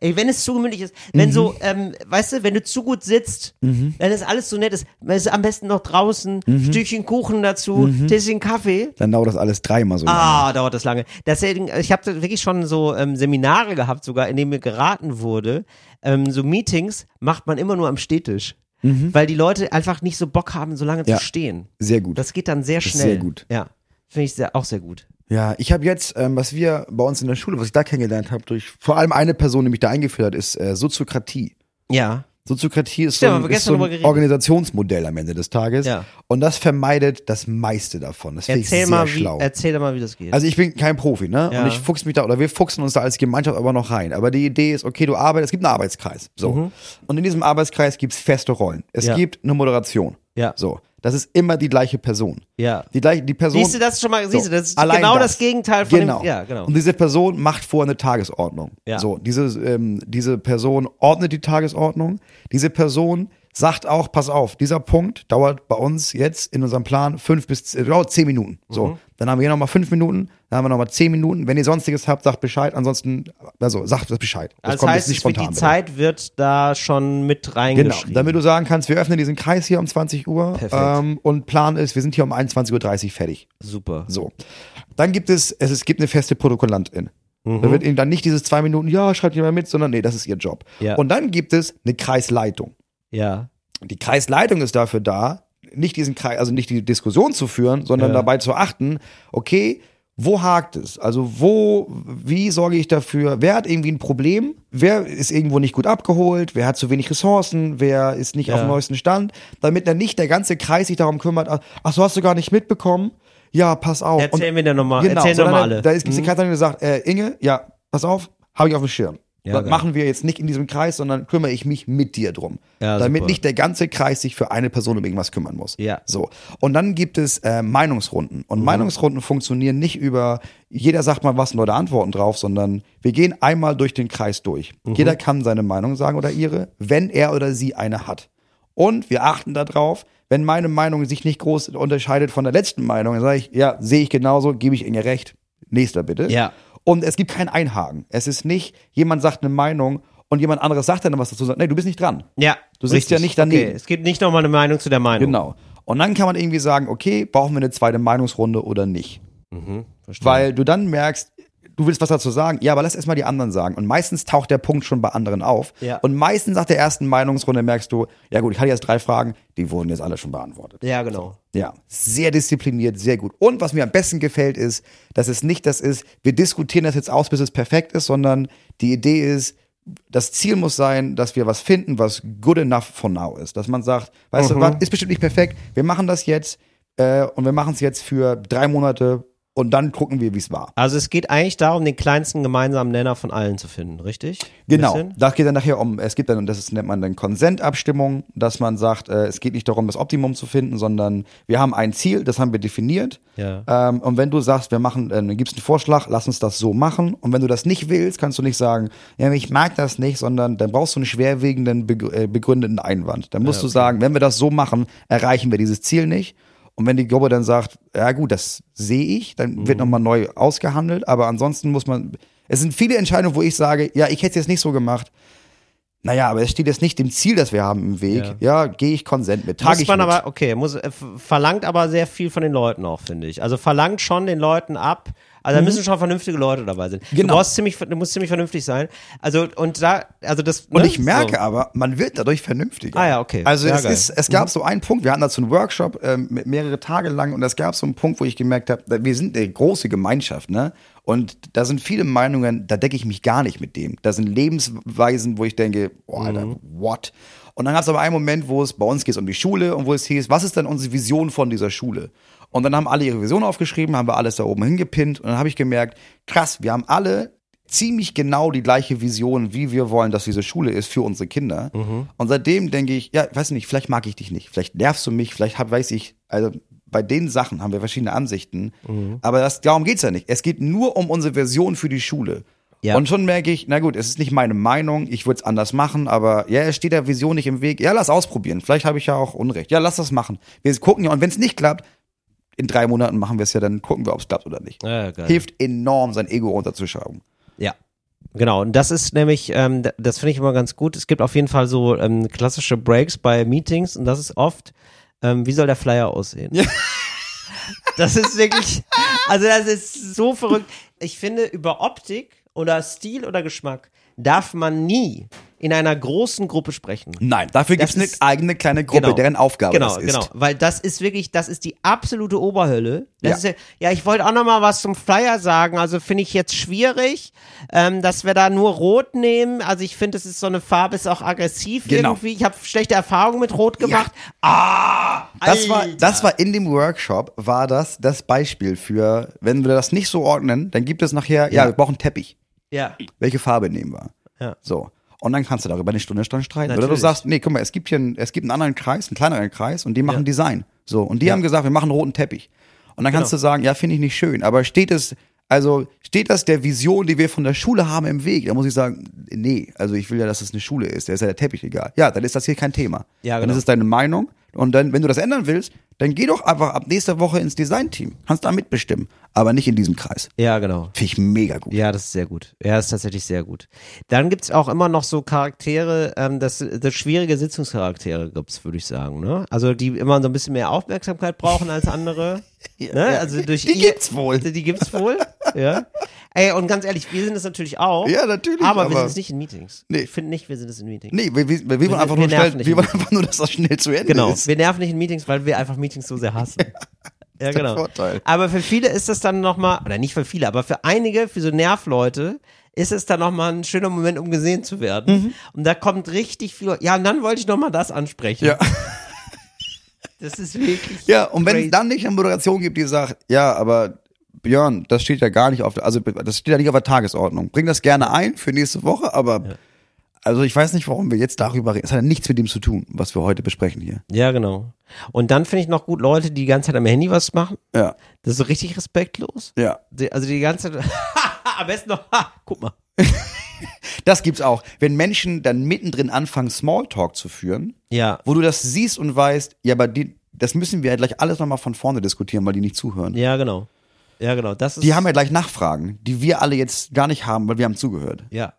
Ey, wenn es zu gemütlich ist, wenn so, ähm, weißt du, wenn du zu gut sitzt, wenn es alles so nett ist, wenn es am besten noch draußen, Stückchen Kuchen dazu, Tässchen Kaffee. Dann dauert das alles dreimal so lange. Ah, dauert das lange. Deswegen, ich habe wirklich schon so ähm, Seminare gehabt, sogar, in denen mir geraten wurde, ähm, so Meetings macht man immer nur am Stehtisch. Weil die Leute einfach nicht so Bock haben, so lange Mhm. Ja. zu stehen. Sehr gut. Das geht dann sehr ist schnell. sehr gut. Ja, finde ich sehr, auch sehr gut. Ja, ich habe jetzt, ähm, was wir bei uns in der Schule, was ich da kennengelernt habe, durch vor allem eine Person, die mich da eingeführt hat, ist äh, Soziokratie. Ja. Soziokratie ist so Stimmt, haben ein, ist so ein. Organisationsmodell am Ende des Tages. Ja. Und das vermeidet das meiste davon. Das finde ich Erzähl sehr mal, wie, schlau. erzähl doch mal, wie das geht. Also ich bin kein Profi, ne? Ja. Und ich fuchs mich da, oder wir fuchsen uns da als Gemeinschaft aber noch rein. Aber die Idee ist, okay, du arbeitest, es gibt einen Arbeitskreis. So. Und in diesem Arbeitskreis gibt's feste Rollen. Es Mhm. Ja. gibt eine Moderation. Ja. So. Das ist immer die gleiche Person. ja. Die gleiche, die Person. Siehst du, das schon mal, siehst du, das ist genau das. Gegenteil von genau. dem, ja, genau. Und diese Person macht vorher eine Tagesordnung. Ja. So, diese, ähm, diese Person ordnet die Tagesordnung. Diese Person sagt auch, pass auf, dieser Punkt dauert bei uns jetzt in unserem Plan fünf bis äh, dauert zehn Minuten. So, Mhm. dann haben wir hier nochmal fünf Minuten, dann haben wir nochmal zehn Minuten. Wenn ihr sonstiges habt, sagt Bescheid. Ansonsten, also sagt das Bescheid. Das Also das heißt, jetzt es wird die. Zeit wird da schon mit Genau, reingeschrieben. damit du sagen kannst, wir öffnen diesen Kreis hier um 20 Uhr ähm, und Plan ist, wir sind hier um 21.30 Uhr fertig. Super. So. Dann gibt es, es, es gibt eine feste Protokollantin. Mhm. Da wird ihnen dann nicht dieses zwei Minuten, ja, schreibt jemand mit, sondern nee, das ist ihr Job. Ja. Und dann gibt es eine Kreisleitung. Ja. Die Kreisleitung ist dafür da, nicht diesen Kreis, also nicht die Diskussion zu führen, sondern Ja. dabei zu achten, okay, wo hakt es? Also wo, wie sorge ich dafür? Wer hat irgendwie ein Problem? Wer ist irgendwo nicht gut abgeholt? Wer hat zu wenig Ressourcen? Wer ist nicht Ja. auf dem neuesten Stand? Damit dann nicht der ganze Kreis sich darum kümmert, ach so, hast du gar nicht mitbekommen? Ja, pass auf. Erzähl mir dann nochmal, Genau, erzähl nochmal alle. Da ist gibt's eine Kreisleitung, die sagt, äh, Inge, ja, pass auf, habe ich auf dem Schirm. Ja, machen wir jetzt nicht in diesem Kreis, sondern kümmere ich mich mit dir drum. Ja, damit super. nicht der ganze Kreis sich für eine Person um irgendwas kümmern muss. Ja. So. Und dann gibt es äh, Meinungsrunden. Mhm. Und Meinungsrunden funktionieren nicht über, jeder sagt mal was und Leute antworten drauf, sondern wir gehen einmal durch den Kreis durch. Mhm. Jeder kann seine Meinung sagen oder ihre, wenn er oder sie eine hat. Und wir achten darauf, wenn meine Meinung sich nicht groß unterscheidet von der letzten Meinung, dann sage ich, ja, sehe ich genauso, gebe ich Inge recht. Nächster bitte. Ja. Und es gibt kein Einhaken. Es ist nicht, jemand sagt eine Meinung und jemand anderes sagt dann was dazu. Sagt, nee, du bist nicht dran. ja. Du sitzt ja nicht daneben. Okay. Es gibt nicht nochmal eine Meinung zu der Meinung. Genau. Und dann kann man irgendwie sagen, okay, brauchen wir eine zweite Meinungsrunde oder nicht? Verstehe. Weil du dann merkst, du willst was dazu sagen, ja, aber lass erstmal die anderen sagen. Und meistens taucht der Punkt schon bei anderen auf. Ja. Und meistens nach der ersten Meinungsrunde merkst du, ja gut, ich hatte jetzt drei Fragen, die wurden jetzt alle schon beantwortet. Ja, genau. Ja, sehr diszipliniert, sehr gut. Und was mir am besten gefällt, ist, dass es nicht das ist, wir diskutieren das jetzt aus, bis es perfekt ist, sondern die Idee ist, das Ziel muss sein, dass wir was finden, was good enough for now ist. Dass man sagt, weißt du, was, ist bestimmt nicht perfekt, wir machen das jetzt äh, und wir machen es jetzt für drei Monate und dann gucken wir, wie es war. Also es geht eigentlich darum, den kleinsten gemeinsamen Nenner von allen zu finden, richtig? Genau. Bisschen? Da geht dann nachher um, es gibt dann, und das ist, nennt man dann Konsentabstimmung, dass man sagt, äh, es geht nicht darum, das Optimum zu finden, sondern wir haben ein Ziel, das haben wir definiert. Ja. Ähm, und wenn du sagst, wir machen, äh, dann gibst einen Vorschlag, lass uns das so machen. Und wenn du das nicht willst, kannst du nicht sagen, ja, ich mag das nicht, sondern dann brauchst du einen schwerwiegenden, äh, begründeten Einwand. Dann musst du sagen, wenn wir das so machen, erreichen wir dieses Ziel nicht. Und wenn die Gruppe dann sagt, ja gut, das sehe ich, dann wird nochmal neu ausgehandelt. Aber ansonsten muss man, es sind viele Entscheidungen, wo ich sage, ja, ich hätte es jetzt nicht so gemacht. Naja, aber es steht jetzt nicht dem Ziel, das wir haben im Weg. Ja, gehe ich Konsent mit. Trage Muss ich man mit. aber, okay, muss, äh, verlangt aber sehr viel von den Leuten auch, finde ich. Also verlangt schon den Leuten ab. Also da müssen schon vernünftige Leute dabei sein. Du, Mhm. Genau. brauchst ziemlich, du musst ziemlich vernünftig sein. Also und da, also das. Und ne? ich merke so. aber, man wird dadurch vernünftiger. Ah ja, okay. Also Ja, es geil. ist, es gab so einen Punkt, wir hatten dazu einen Workshop ähm, mehrere Tage lang und es gab so einen Punkt, wo ich gemerkt habe, wir sind eine große Gemeinschaft, ne? Und da sind viele Meinungen, da decke ich mich gar nicht mit dem. Da sind Lebensweisen, wo ich denke, boah, Alter, Mhm. what? Und dann gab es aber einen Moment, wo es bei uns geht um die Schule und wo es hieß, was ist denn unsere Vision von dieser Schule? Und dann haben alle ihre Vision aufgeschrieben, haben wir alles da oben hingepinnt und dann habe ich gemerkt, krass, wir haben alle ziemlich genau die gleiche Vision, wie wir wollen, dass diese Schule ist für unsere Kinder. Und seitdem denke ich, ja, weiß nicht, vielleicht mag ich dich nicht, vielleicht nervst du mich, vielleicht hab, weiß ich, also bei den Sachen haben wir verschiedene Ansichten, aber das, darum geht's ja nicht. Es geht nur um unsere Version für die Schule. Ja. Und schon merke ich, na gut, es ist nicht meine Meinung, ich würde es anders machen, aber ja, es steht der Vision nicht im Weg. Ja, lass ausprobieren. Vielleicht habe ich ja auch Unrecht. Ja, lass das machen. Wir gucken ja, und wenn es nicht klappt, in drei Monaten machen wir es ja, dann gucken wir, ob es klappt oder nicht. Ja. Hilft enorm, sein Ego runterzuschrauben. Ja. Genau, und das ist nämlich, ähm, das finde ich immer ganz gut. Es gibt auf jeden Fall so ähm, klassische Breaks bei Meetings und das ist oft, ähm, wie soll der Flyer aussehen? Das ist wirklich, also das ist so verrückt. Ich finde, über Optik oder Stil oder Geschmack darf man nie in einer großen Gruppe sprechen. Nein, dafür gibt es eine eigene kleine Gruppe, Genau. deren Aufgabe genau, das ist. Genau, weil das ist wirklich, das ist die absolute Oberhölle. Ja. Ja, ja, ich wollte auch noch mal was zum Flyer sagen. Also finde ich jetzt schwierig, ähm, dass wir da nur Rot nehmen. Also ich finde, es ist so eine Farbe, ist auch aggressiv Genau. irgendwie. Ich habe schlechte Erfahrungen mit Rot gemacht. Ah, Das war, das war in dem Workshop, war das das Beispiel für, wenn wir das nicht so ordnen, dann gibt es nachher, ja, Ja. wir brauchen Teppich. ja, Welche Farbe nehmen wir? Ja. So. Und dann kannst du darüber eine Stunde dann streiten. Oder du Natürlich. sagst, nee, guck mal, es gibt hier einen, es gibt einen anderen Kreis, einen kleineren Kreis und die machen Ja. Design. So. Und die haben gesagt, wir machen einen roten Teppich. Und dann kannst Genau. du sagen, ja, finde ich nicht schön. Aber steht es, also steht das der Vision, die wir von der Schule haben, im Weg? Da muss ich sagen, nee, also ich will ja, dass es eine Schule ist. Da ist ja der Teppich egal. Ja, dann ist das hier kein Thema. Ja, Dann genau. ist es deine Meinung. Und dann, wenn du das ändern willst, dann geh doch einfach ab nächster Woche ins Designteam. Kannst da mitbestimmen. Aber nicht in diesem Kreis. ja, genau. Finde ich mega gut. Ja, das ist sehr gut. Ja, ist tatsächlich sehr gut. Dann gibt's auch immer noch so Charaktere, ähm, das, das schwierige Sitzungscharaktere gibt's, würde ich sagen. Ne? Also die immer so ein bisschen mehr Aufmerksamkeit brauchen als andere. ne? Also durch Die ihr- gibt's wohl. Die gibt's wohl. ja. Ey, und ganz ehrlich, wir sind es natürlich auch. Ja, natürlich, Aber, wir aber- sind es nicht in Meetings. Nee. Ich finde nicht, wir sind es in Meetings. Nee, wir, wir, wir, wollen einfach wir nur schnell, wir wollen einfach nur, dass das schnell zu Ende Genau. ist. Wir nerven nicht in Meetings, weil wir einfach Meetings so sehr hassen. Ja, genau. Vorteil. Aber für viele ist das dann nochmal, oder nicht für viele, aber für einige, für so Nervleute, ist es dann nochmal ein schöner Moment, um gesehen zu werden. Mhm. Und da kommt richtig viel. Ja, und dann wollte ich nochmal das ansprechen. Ja. Das ist wirklich. Ja, und wenn es dann nicht eine Moderation gibt, die sagt, ja, aber Björn, das steht ja gar nicht auf also das steht ja nicht auf der Tagesordnung. Bring das gerne ein für nächste Woche, aber also ich weiß nicht, warum wir jetzt darüber reden. Es hat ja nichts mit dem zu tun, was wir heute besprechen hier. Ja, genau. Und dann finde ich noch gut Leute, die die ganze Zeit am Handy was machen. Ja, Das ist so richtig respektlos. ja. Die, also die ganze Zeit. am besten noch. Ha, guck mal. Das gibt's auch. Wenn Menschen dann mittendrin anfangen, Smalltalk zu führen, Ja. wo du das siehst und weißt, ja, aber die, das müssen wir ja gleich alles nochmal von vorne diskutieren, weil die nicht zuhören. Ja, genau. Ja, genau. Das ist. Die haben ja gleich Nachfragen, die wir alle jetzt gar nicht haben, weil wir haben zugehört. Ja.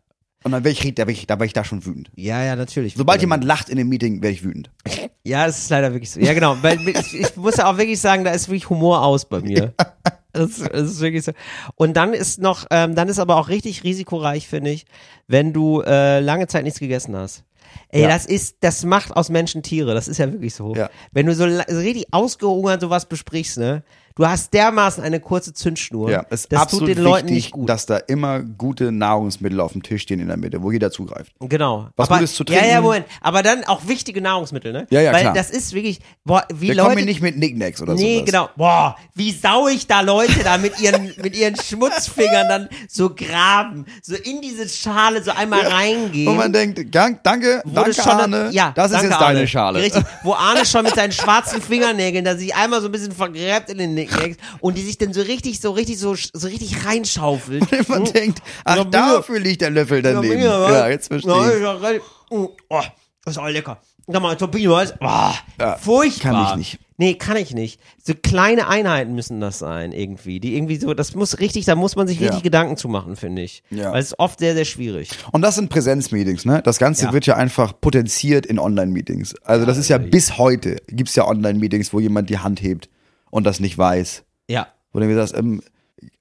Und dann wäre ich, da wäre ich, da wär ich da schon wütend. Ja, ja, natürlich. Sobald jemand lacht in dem Meeting, werde ich wütend. Ja, das ist leider wirklich so. Ja, genau. Weil ich, ich muss ja auch wirklich sagen, da ist wirklich Humor aus bei mir. Das, das ist wirklich so. Und dann ist noch, ähm, dann ist aber auch richtig risikoreich, finde ich, wenn du äh, lange Zeit nichts gegessen hast. Ey, Ja. das ist, das macht aus Menschen Tiere. Das ist ja wirklich so. Ja. Wenn du so, so richtig ausgehungert sowas besprichst, ne? Du hast dermaßen eine kurze Zündschnur. Ja, es ist das absolut tut den Leuten wichtig, nicht gut. dass da immer gute Nahrungsmittel auf dem Tisch stehen in der Mitte, wo jeder zugreift. Genau. Was aber, Gutes zu Ja, ja, trinken. Moment. Aber dann auch wichtige Nahrungsmittel, ne? Ja, ja, Weil klar. das ist wirklich, boah, wie Wir Leute. kommen hier nicht mit Nicknacks oder Nee, sowas. genau. Boah, wie sau ich da Leute da mit ihren, mit ihren Schmutzfingern dann so graben, so in diese Schale so einmal reingehen. Und man denkt, dank, danke, danke das schon- Arne, ja, das ist danke, jetzt deine Arne. Schale. Richtig, wo Arne schon mit seinen schwarzen Fingernägeln, da sich einmal so ein bisschen vergräbt in den Nicknacks und die sich dann so richtig, so richtig, so, so richtig reinschaufelt. Und man Hm. denkt, ach, Ja, dafür liegt der Löffel daneben. Ja, Ja, jetzt verstehe Ja, ich. Oh, oh, das ist auch lecker. Sag mal, Torpedo, was? Boah, Ja, furchtbar. kann ich nicht. Nee, kann ich nicht. So kleine Einheiten müssen das sein, irgendwie. Die irgendwie so, das muss richtig, da muss man sich richtig Ja. Gedanken zu machen, finde ich. Ja. Weil es ist oft sehr, sehr schwierig. Und das sind Präsenzmeetings, ne? Das Ganze Ja. wird ja einfach potenziert in Online-Meetings. Also das ist ja bis heute, gibt's ja Online-Meetings, wo jemand die Hand hebt und das nicht weiß. Ja. Wo du mir sagst, ähm,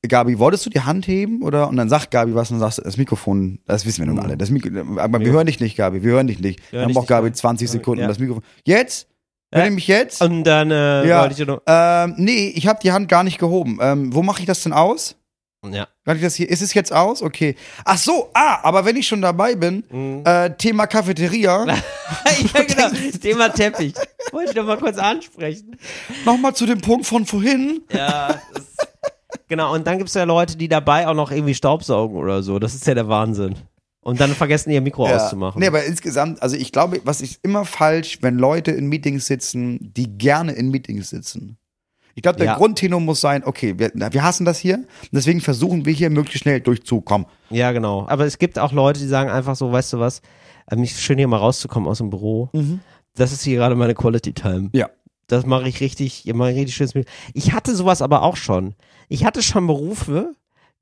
Gabi, wolltest du die Hand heben? Oder? Und dann sagt Gabi was und dann sagst du, das Mikrofon, das wissen wir nun alle. Das Mikro, aber wir hören dich nicht, Gabi, wir hören dich nicht. Hören Dann braucht Gabi Gabi. 20 Sekunden Ja. das Mikrofon. Jetzt? Ihr mich jetzt? Und dann, äh, ja. wollte ich noch, Ähm, nee, ich habe die Hand gar nicht gehoben. Ähm, wo mache ich das denn aus? Ja. Kann ich das hier? Ist es jetzt aus? Okay. Ach so, ah, aber wenn ich schon dabei bin, Mhm. äh, Thema Cafeteria, ja, genau. Thema Teppich. Wollte ich doch mal kurz ansprechen. nochmal zu dem Punkt von vorhin. Ja, das, genau. Und dann gibt es ja Leute, die dabei auch noch irgendwie Staubsaugen oder so. Das ist ja der Wahnsinn. Und dann vergessen, ihr Mikro auszumachen. Nee, aber insgesamt, also ich glaube, was ist immer falsch, wenn Leute in Meetings sitzen, die gerne in Meetings sitzen. Ich glaube, der Ja. Grundtenor muss sein, okay, wir, wir hassen das hier, deswegen versuchen wir hier möglichst schnell durchzukommen. Ja, genau. Aber es gibt auch Leute, die sagen einfach so, weißt du was, ähm, ich schön hier mal rauszukommen aus dem Büro. Das ist hier gerade meine Quality Time. Ja. Das mache ich richtig, ich mache richtig schönes Bild. Ich hatte sowas aber auch schon. Ich hatte schon Berufe,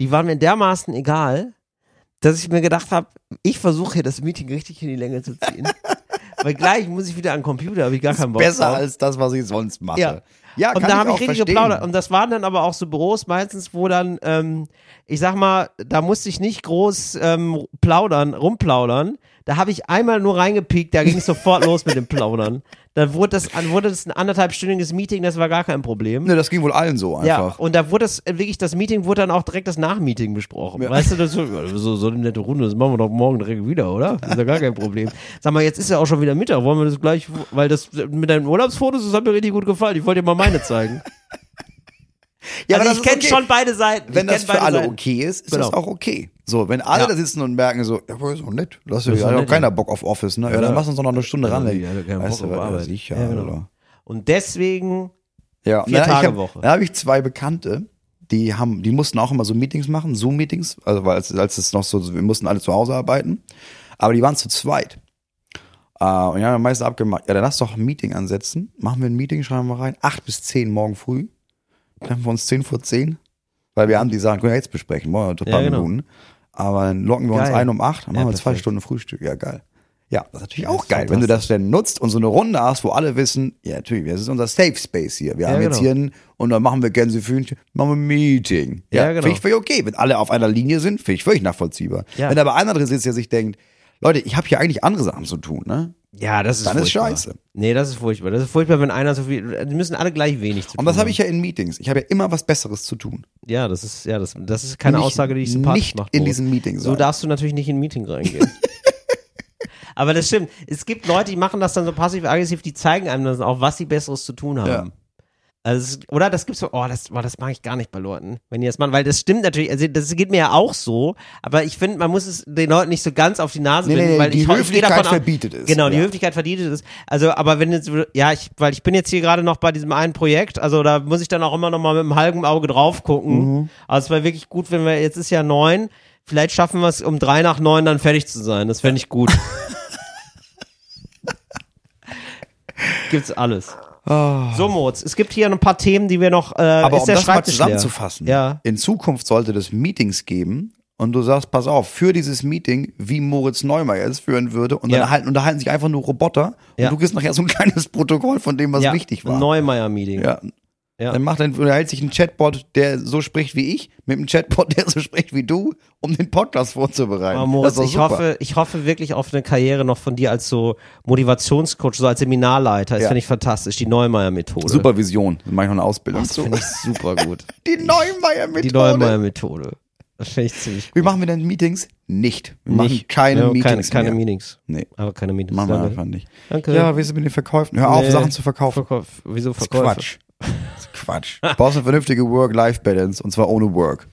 die waren mir dermaßen egal, dass ich mir gedacht habe, ich versuche hier das Meeting richtig in die Länge zu ziehen. Weil gleich muss ich wieder an den Computer, habe ich gar keinen Bock Besser drauf. als das, was ich sonst mache. Ja. Ja und da habe ich richtig verstehen. geplaudert. Und das waren dann aber auch so Büros meistens, wo dann, ähm, ich sag mal, da musste ich nicht groß ähm, plaudern, rumplaudern. Da habe ich einmal nur reingepiekt, da ging es sofort los mit dem Plaudern. Da wurde das, wurde das ein anderthalbstündiges Meeting, das war gar kein Problem. Ne, das ging wohl allen so Ja, einfach. und da wurde das, wirklich, das Meeting wurde dann auch direkt das Nachmeeting besprochen. Ja. Weißt du, das so, so, so eine nette Runde, das machen wir doch morgen direkt wieder, oder? Das ist ja gar kein Problem. Sag mal, jetzt ist ja auch schon wieder Mittag, wollen wir das gleich, weil das mit deinen Urlaubsfotos, das hat mir richtig gut gefallen. Ich wollte dir mal meine zeigen. Ja, also das ich kenne okay. schon beide Seiten. Wenn das für alle Seiten. okay ist, ist Genau. das auch okay. So, wenn alle Ja. da sitzen und merken so, ja, aber ist doch nett, lass ist ja, auch keiner. Bock auf Office, ne? Ja, Ja. dann lass uns doch noch eine Stunde hat ja weißt Bock du, auf Arbeit. sicher, Ja, genau. Und deswegen, Ja, Vier na, Tage ich hab, Woche. Da habe ich zwei Bekannte, die haben, die mussten auch immer so Meetings machen, Zoom-Meetings, also weil als, als es noch so, wir mussten alle zu Hause arbeiten, aber die waren zu zweit. Äh, und die haben meistens abgemacht, ja, dann lass doch ein Meeting ansetzen, machen wir ein Meeting, schreiben wir rein, acht bis zehn morgen früh, treffen wir uns zehn vor zehn, weil wir haben die Sachen, können wir jetzt besprechen, wollen wir ein paar Ja, genau. Minuten, aber dann locken wir uns Geil. ein um acht, dann Ja, machen wir zwei. Stunden Frühstück, ja geil. Ja, das ist natürlich Ja, auch ist geil, wenn du das dann nutzt und so eine Runde hast, wo alle wissen, ja natürlich, das ist unser Safe Space hier. Wir Ja, haben jetzt genau. hier ein, und dann machen wir Gänsefühnchen, machen wir ein Meeting. Ja, genau. Finde ich völlig okay. Wenn alle auf einer Linie sind, finde ich völlig nachvollziehbar. Ja. Wenn aber einer drin sitzt, der sich denkt, Leute, ich habe hier eigentlich andere Sachen zu tun, ne? Ja, das ist Dann ist furchtbar. scheiße. Nee, das ist furchtbar. Das ist furchtbar, wenn einer so viel, die müssen alle gleich wenig zu tun Und das habe ich ja in Meetings. Ich habe ja immer was Besseres zu tun. Ja, das ist, ja, das, das ist keine Nicht- Aussage, die ich sympathisch nicht macht. in Boris. diesem Meeting So darfst du natürlich nicht in ein Meeting reingehen. Aber das stimmt. Es gibt Leute, die machen das dann so passiv-aggressiv, die zeigen einem dann auch, was sie Besseres zu tun haben. Ja. Also, oder das gibt's so, oh, das, oh, das mag ich gar nicht bei Leuten, wenn die das machen, weil das stimmt natürlich, also das geht mir ja auch so, aber ich finde, man muss es den Leuten nicht so ganz auf die Nase nee, binden, nee, weil die ich, ich Höflichkeit davon aus- verbietet es. Genau, die Ja. Höflichkeit verbietet es. Also, aber wenn jetzt, ja, ich, weil ich bin jetzt hier gerade noch bei diesem einen Projekt, also da muss ich dann auch immer noch mal mit einem halben Auge drauf gucken. Mhm. Also es wäre wirklich gut, wenn wir, jetzt ist ja neun, vielleicht schaffen wir es um drei nach neun dann fertig zu sein. Das fände ich gut. Gibt's alles. So, Moritz, es gibt hier ein paar Themen, die wir noch, äh, Ah. Aber um der das mal zusammenzufassen, Ja. in Zukunft sollte es Meetings geben und du sagst, pass auf, für dieses Meeting, wie Moritz Neumeier es führen würde und Ja. dann halten, unterhalten sich einfach nur Roboter Ja. und du kriegst nachher so ein kleines Protokoll von dem, was wichtig war. Neumeier-Meeting. ja. Ja. Dann macht dann unterhält sich ein Chatbot, der so spricht wie ich, mit einem Chatbot, der so spricht wie du, um den Podcast vorzubereiten. Aber Moritz, ich super. hoffe, ich hoffe wirklich auf eine Karriere noch von dir als so Motivationscoach, so als Seminarleiter. Das Ja. finde ich fantastisch. Die Neumeier-Methode. Supervision, dann mache ich noch eine Ausbildung Das zu. finde ich super gut. Die Neumeier-Methode. Die Neumeier-Methode. Das finde ich ziemlich Wie machen wir denn Meetings? Nicht. Wir machen Nicht. keine Ja, Meetings Keine, keine. Meetings. Nee, Aber keine Meetings. machen wir einfach nicht. Danke. Ja, wie ist es mit den Verkäufen? Hör auf, Nee. Sachen zu verkaufen. Verkauf. Wieso Verkäufe? Quatsch. Quatsch. Du brauchst eine vernünftige Work-Life-Balance und zwar ohne Work.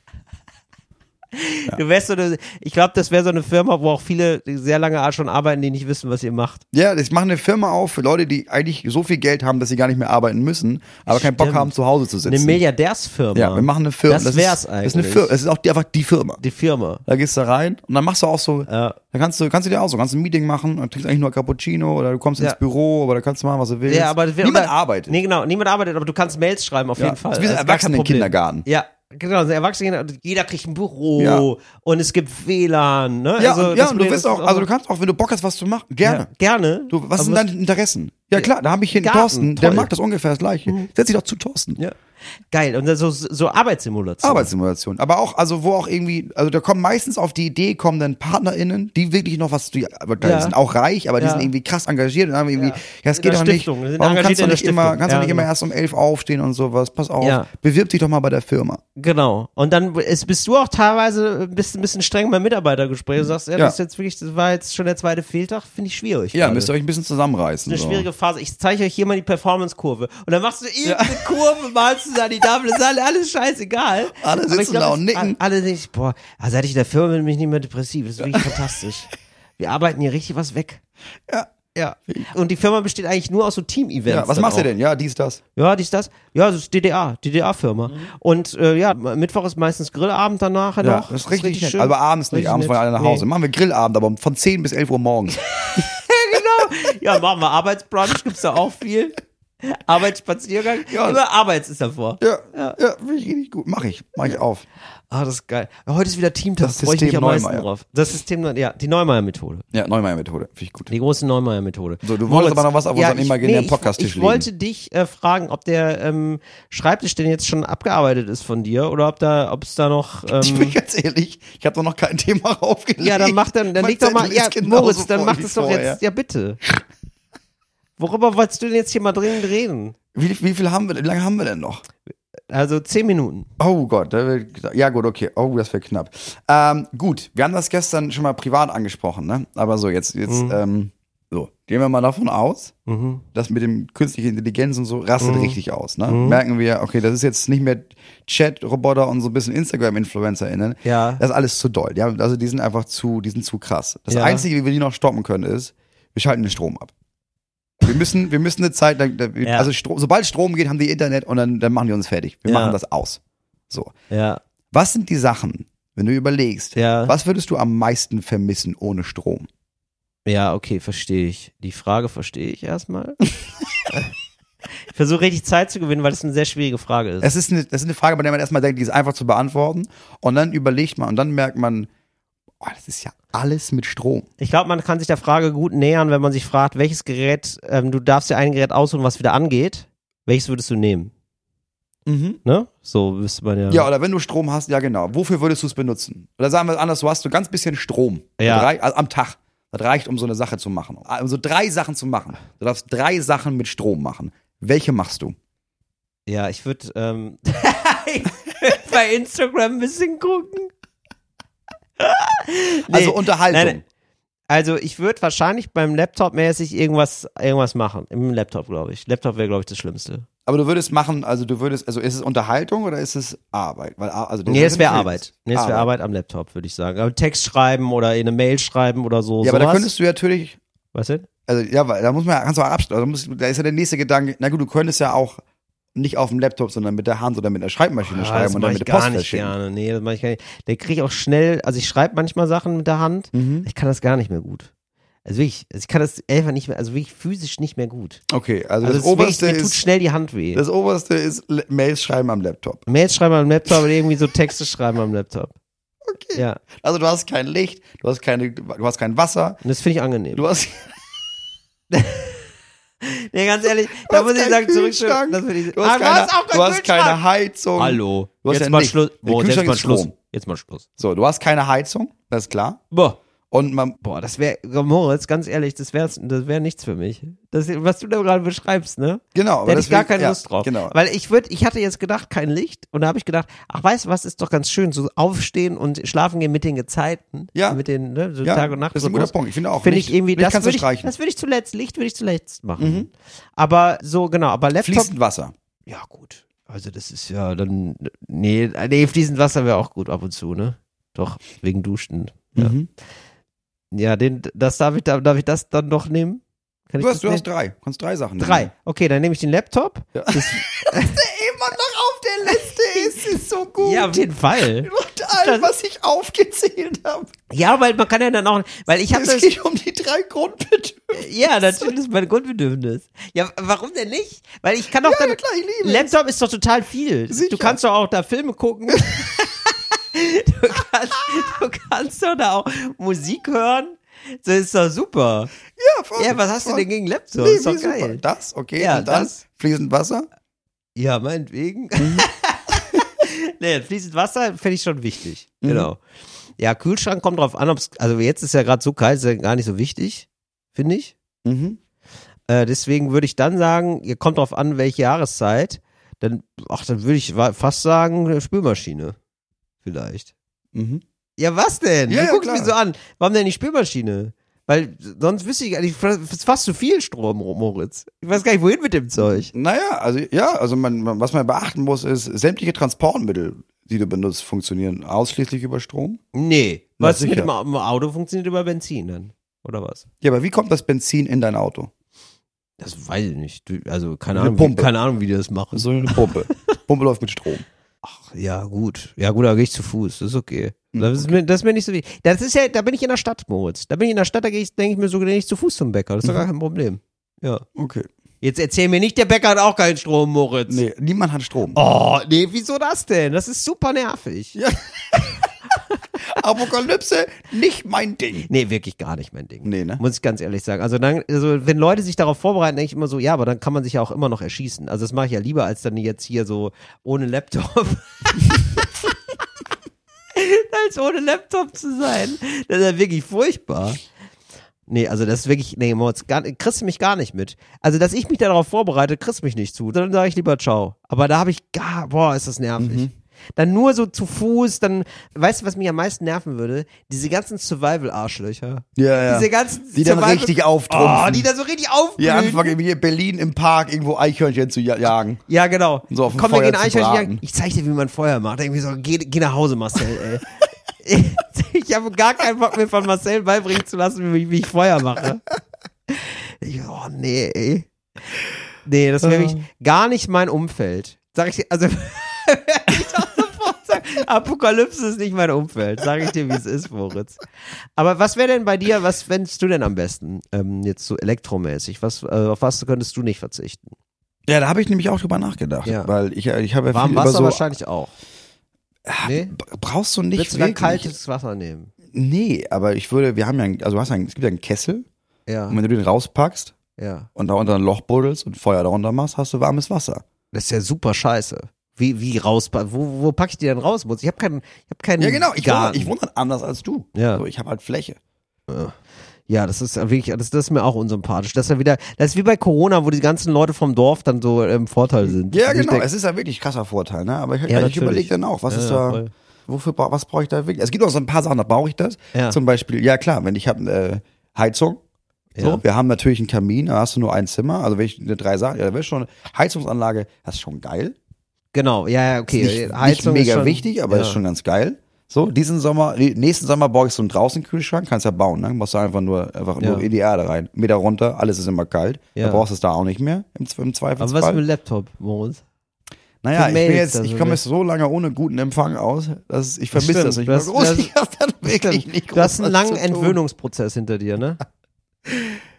Du wärst so eine, ich glaube, das wäre so eine Firma, wo auch viele sehr lange schon arbeiten, die nicht wissen, was ihr macht. Ja, ich mache eine Firma auf für Leute, die eigentlich so viel Geld haben, dass sie gar nicht mehr arbeiten müssen, aber keinen Bock Stimmt. haben, zu Hause zu sitzen. Eine Milliardärsfirma. ja, wir machen eine Firma. Das wär's ist, eigentlich. Das ist eine Firma. Es ist auch die, einfach die Firma. Die Firma. Da gehst du rein und dann machst du auch so, Ja. da kannst du, kannst du dir auch so, kannst ein Meeting machen und trinkst eigentlich nur Cappuccino oder du kommst Ja. ins Büro, aber da kannst du machen, was du willst. Ja, aber das Niemand oder- arbeitet. Nee, genau, niemand arbeitet, aber du kannst Mails schreiben auf Ja, jeden Fall. das ist wie Das Problem. Erwachsenenkindergarten. Ja, genau, so Erwachsene, jeder kriegt ein Büro Ja. und es gibt WLAN, ne? Ja, also, und, ja, und du wirst auch, also du kannst auch, wenn du Bock hast, was zu machen, gerne. Ja, gerne. Du, was Aber sind deine Interessen? Ja klar, da habe ich hier einen Garten, Thorsten, der toll. Mhm. mag das ungefähr das gleiche. Setz dich doch zu Thorsten. Ja. Geil. Und so, so Arbeitssimulation. Arbeitssimulation. Aber auch, also wo auch irgendwie, also da kommen meistens auf die Idee, kommen dann PartnerInnen, die wirklich noch was, die, aber die Ja. sind auch reich, aber die Ja. sind irgendwie krass engagiert und haben irgendwie, ja, es In geht doch nicht, warum kannst du nicht immer, kannst du Ja, nicht immer erst um elf aufstehen und sowas, pass auf, Ja. bewirb dich doch mal bei der Firma. Genau. Und dann ist, bist du auch teilweise ein bisschen, ein bisschen streng beim Mitarbeitergespräch und sagst, ja, Ja. das ist jetzt wirklich, das war jetzt schon der zweite Fehltag, finde ich schwierig. Ja, gerade. müsst ihr euch ein bisschen zusammenreißen. eine so. schwierige Phase. Ich zeige euch hier mal die Performance-Kurve. Und dann machst du irgendeine Kurve, malst du da die Tafel, ist alle- alles scheißegal. Alle sitzen glaub, da und nicken. Alle denken, boah, also seit ich in der Firma bin, bin ich nicht mehr depressiv. Das ist wirklich fantastisch. Wir arbeiten hier richtig was weg. Ja. Ja. Und die Firma besteht eigentlich nur aus so Team-Events. Ja, was machst du denn? Ja, dies, das. Ja, dies, das. Ja, das ist DDA, DDA-Firma. Und äh, ja, Mittwoch ist meistens Grillabend danach Ja, noch. das ist richtig, nett. schön. Aber abends nicht, Richtig abends wollen alle nach Nee. Hause. Machen wir Grillabend, aber von 10 bis 11 Uhr morgens. genau. Ja, machen wir Arbeitsbrunch, gibt's da auch viel. Arbeitsspaziergang. Ja. Immer Arbeits ist davor. Ja, ja, finde ich richtig gut. Mach ich, mach ich auf. Ah, das ist geil. Heute ist wieder Teamtag, Das freue ich mich am meisten Neumeier. drauf. Das System, ja, die Neumeier-Methode. Ja, Neumeier-Methode, finde ich gut. Die große Neumeier-Methode. So, du wolltest aber noch was auf unseren ich- imaginären ich- Podcast-Tisch Ich legen. wollte dich äh, fragen, ob der ähm, Schreibtisch denn jetzt schon abgearbeitet ist von dir oder ob da, ob es da noch. Ich bin Ähm, ganz ehrlich, ich habe doch noch kein Thema raufgelegt. ja, dann mach dann, dann leg doch mal, ja, Moritz, dann mach das doch jetzt, ja bitte. Worüber wolltest du denn jetzt hier mal dringend reden? Wie, wie viel haben wir, wie lange haben wir denn noch? Also zehn Minuten. Oh Gott, ja gut, okay. Oh, das wäre knapp. Ähm, gut, wir haben das gestern schon mal privat angesprochen, ne? Aber so, jetzt, jetzt, ähm, so, gehen wir mal davon aus, Mhm. das mit dem künstlichen Intelligenz und so rastet richtig aus, ne? Merken wir, okay, das ist jetzt nicht mehr Chat-Roboter und so ein bisschen Instagram-InfluencerInnen. Ja. Das ist alles zu doll. Ja, also die sind einfach zu, die sind zu krass. Das Ja. Einzige, wie wir die noch stoppen können, ist, wir schalten den Strom ab. Wir müssen, wir müssen eine Zeit lang, Ja. also Strom, sobald Strom geht, haben die Internet und dann, dann machen die uns fertig. Wir Ja. machen das aus. So. Ja, Was sind die Sachen, wenn du überlegst, Ja. was würdest du am meisten vermissen ohne Strom? ja, okay, verstehe ich. Die Frage verstehe ich erstmal. ich versuche richtig Zeit zu gewinnen, weil es eine sehr schwierige Frage ist. Es ist eine, das ist eine Frage, bei der man erstmal denkt, die ist einfach zu beantworten. Und dann überlegt man und dann merkt man, oh, das ist ja alles mit Strom. Ich glaube, man kann sich der Frage gut nähern, wenn man sich fragt, welches Gerät, ähm, du darfst dir ein Gerät aussuchen, was wieder angeht. Welches würdest du nehmen? Ne? So wüsste man ja. Ja, oder wenn du Strom hast, ja genau. Wofür würdest du es benutzen? Oder sagen wir es anders, du hast so ganz bisschen Strom. Ja. Das rei- Also am Tag. Das reicht, um so eine Sache zu machen. Um so drei Sachen zu machen. Du darfst drei Sachen mit Strom machen. Welche machst du? Ja, ich würde ähm, bei Instagram ein bisschen gucken. Nee, Also Unterhaltung. nein. Also ich würde wahrscheinlich beim Laptop mäßig irgendwas, irgendwas machen. Im Laptop, glaube ich. Laptop wäre, glaube ich, das Schlimmste. Aber du würdest machen, also du würdest, also ist es Unterhaltung oder ist es Arbeit? Weil, also Nee, es wäre. Arbeit. Nee, es wäre Arbeit am Laptop, würde ich sagen. Aber Text schreiben oder in eine Mail schreiben oder so. Ja, aber da sowas. könntest du ja natürlich, Was denn? also ja, weil da muss man, kannst du auch abstellen. Also, da ist ja der nächste Gedanke, na gut, du könntest ja auch nicht auf dem Laptop, sondern mit der Hand oder mit der Schreibmaschine Ah, schreiben das und dann mit der Post verschicken. gerne. Nee, das mache ich gar nicht. Der kriege ich auch schnell, also ich schreibe manchmal Sachen mit der Hand. Mhm. Ich kann das gar nicht mehr gut. Also wirklich, also ich kann das einfach nicht mehr, also wirklich physisch nicht mehr gut. Okay, also, Also das es ist wirklich, oberste mir tut ist, schnell die Hand weh. das oberste ist Mails schreiben am Laptop. Mails schreiben am Laptop oder irgendwie so Texte schreiben am Laptop. Okay. Ja, Also du hast kein Licht, du hast keine, du hast kein Wasser, und das finde ich angenehm. du hast, Nee, ganz ehrlich, du da hast muss ich sagen, zurück Kühlschrank, das finde ich, du hast, Ah, keine, auch keinen du hast keine Heizung. Hallo. Du hast jetzt ja mal nichts. Schluss. Boah, jetzt mal ist Schluss. Strom. Jetzt mal Schluss. So, du hast keine Heizung, das ist klar. Boah. Und man, Boah, das wäre, Moritz, ganz ehrlich, das wäre das wär nichts für mich. Das, was du da gerade beschreibst, ne? genau. Da hätte ich gar keine ja, Lust drauf. Genau. Weil ich würde, ich hatte jetzt gedacht, kein Licht. Und da habe ich gedacht, ach, weißt du was, ist doch ganz schön, so aufstehen und schlafen gehen mit den Gezeiten. Ja. Mit den, ne, so Ja, Tag und Nacht. das ist ein guter Punkt. Ich finde auch, Finde ich irgendwie, Licht das würde ich. Mhm. das würde ich zuletzt, Licht würde ich zuletzt machen. Aber so, genau, aber Laptop, Fließend Wasser. ja gut. Also das ist ja dann, nee, nee, fließend Wasser wäre auch gut ab und zu, ne? Doch, wegen Duschen. Ja, Mhm. Ja den, das darf ich, darf ich das dann noch nehmen? Kann ich Du hast, du hast nehmen? drei. Du kannst drei Sachen nehmen. Drei. Okay, dann nehme ich den Laptop. Ja. Das, Immer noch auf der Liste ist, ist so gut. ja, auf jeden Fall. Und all, was ich aufgezählt habe. Ja, weil man kann ja dann auch, weil ich habe Es das, geht um die drei Grundbedürfnisse. ja, natürlich ist mein Grundbedürfnis. Ja, warum denn nicht? Weil ich kann doch dann, Ja, klar, liebe es. Laptop ist doch total viel. Sicher. Du kannst doch auch da Filme gucken. du, kannst, du kannst doch da auch Musik hören. Das ist doch super. Ja, voll, Ja, was hast du voll. denn gegen Laptop? Nee, ist doch wie super. geil. Das, okay. Ja, und dann das. fließend Wasser. Ja, meinetwegen. Mhm. nee, fließend Wasser fände ich schon wichtig. Genau. Ja, Kühlschrank kommt drauf an, ob's, also jetzt ist ja gerade so kalt, ist ja gar nicht so wichtig, finde ich. Mhm. Äh, deswegen würde ich dann sagen, ihr kommt drauf an, welche Jahreszeit. Dann, ach, dann würde ich fast sagen, Spülmaschine. Vielleicht. Mhm. Ja, was denn? Ja, du ja, guckst klar. mich so an. Warum denn die Spülmaschine? Weil sonst wüsste ich, eigentlich, fast zu viel Strom, Moritz. Ich weiß gar nicht, wohin mit dem Zeug. Naja, also ja, also man, man, was man beachten muss, ist, sämtliche Transportmittel, die du benutzt, funktionieren ausschließlich über Strom. Nee. Na, Was mit sicher. dem Au- im Auto funktioniert über Benzin dann? Oder was? Ja, aber wie kommt das Benzin in dein Auto? Das weiß ich nicht. Also keine Eine Ahnung, wie, Pumpe. keine Ahnung, wie die das machen. So eine Pumpe. Pumpe läuft mit Strom. Ja, gut. Ja, gut, da gehe ich zu Fuß. Das ist okay. Hm, Das, ist mir, das ist mir nicht so wichtig. Das ist ja, da bin ich in der Stadt, Moritz. Da bin ich in der Stadt, da gehe ich, denke ich mir so, gehe ich zu Fuß zum Bäcker. Das ist doch Mhm. gar kein Problem. Ja. Okay. Jetzt erzähl mir nicht, der Bäcker hat auch keinen Strom, Moritz. Nee, niemand hat Strom. Oh, nee, wieso das denn? Das ist super nervig. Ja. Apokalypse, nicht mein Ding. Nee, wirklich gar nicht mein Ding. Nee, ne? Muss ich ganz ehrlich sagen. Also dann, also wenn Leute sich darauf vorbereiten, denke ich immer so, ja, aber dann kann man sich ja auch immer noch erschießen. Also das mache ich ja lieber, als dann jetzt hier so ohne Laptop. als ohne Laptop zu sein. Das ist ja wirklich furchtbar. Nee, also das ist wirklich, nee, Moritz, gar, kriegst du mich gar nicht mit. Also, dass ich mich darauf vorbereite, kriegst du mich nicht zu. Dann sage ich lieber ciao. Aber da habe ich gar, boah, ist das nervig. Mhm. Dann nur so zu Fuß, dann, weißt du, was mich am meisten nerven würde? Diese ganzen Survival-Arschlöcher. Ja, ja. Diese ganzen Die dann Survival- richtig auftrumpfen. Oh, die da so richtig aufblühen. Hier anfangen, hier in Berlin im Park irgendwo Eichhörnchen zu ja- jagen. Ja, genau. So auf dem Komm, wir Feuer gehen zu Eichhörnchen jagen. Ich zeig dir, wie man Feuer macht. Irgendwie so, geh, geh nach Hause, Marcel, ey. ich habe gar keinen Bock mir von Marcel beibringen zu lassen, wie, wie ich Feuer mache. Ich, oh, nee, ey. Nee, das wäre wirklich gar nicht mein Umfeld. Sag ich dir, also, ich doch sofort sagen, Apokalypse ist nicht mein Umfeld. Sag ich dir, wie es ist, Moritz. Aber was wäre denn bei dir, was fändest du denn am besten, ähm, jetzt so elektromäßig? Was, äh, auf was könntest du nicht verzichten? Ja, da habe ich nämlich auch drüber nachgedacht. Ja. Weil ich, ich habe ja Warm viel Wasser über so. wahrscheinlich auch. Nee? B- Brauchst du nicht Willst du dann kaltes Wasser nehmen? Nee, aber ich würde, wir haben ja, also hast es gibt ja einen Kessel Ja, und wenn du den rauspackst ja. und da unter ein Loch buddelst und Feuer darunter machst, hast du warmes Wasser. Das ist ja super scheiße. Wie, wie raus, wo, wo pack ich die denn raus? Ich habe keinen, ich habe keinen Ja, genau. Ich wohne, ich wohne halt anders als du. Ja. So, ich habe halt Fläche. Ja, das ist wirklich, das, das ist mir auch unsympathisch. Das ist ja wieder, das ist wie bei Corona, wo die ganzen Leute vom Dorf dann so im Vorteil sind. Ja, genau. denk- es ist ja wirklich krasser Vorteil, ne? Aber ich, Ja, ich überlege dann auch, was Ja, ist da, voll. wofür, was brauche ich da wirklich? Es gibt auch so ein paar Sachen, da brauche ich das. Ja. Zum Beispiel, ja klar, wenn ich habe äh, Heizung, so, Ja. wir haben natürlich einen Kamin, da hast du nur ein Zimmer, also wenn ich eine drei Sachen, ja, da wäre schon Heizungsanlage, das ist schon geil. Genau, ja, ja, okay. Ist nicht, nicht Heizung mega ist schon, wichtig, aber ja. ist schon ganz geil. So, diesen Sommer, nächsten Sommer baue ich so einen draußen Kühlschrank, kannst ja bauen, ne? Musst du einfach nur, einfach Ja. nur in die Erde rein. Meter runter, alles ist immer kalt. Ja. Da brauchst du es da auch nicht mehr, im, im Aber Zweifelsfall. was mit Laptop, Moritz? Naja, ich bin jetzt, ich so, komme jetzt so lange ohne guten Empfang aus, dass ich vermisse stimmt. das nicht mehr groß. das- Ich hab dann wirklich nicht groß Du hast einen langen. Entwöhnungsprozess hinter dir, ne?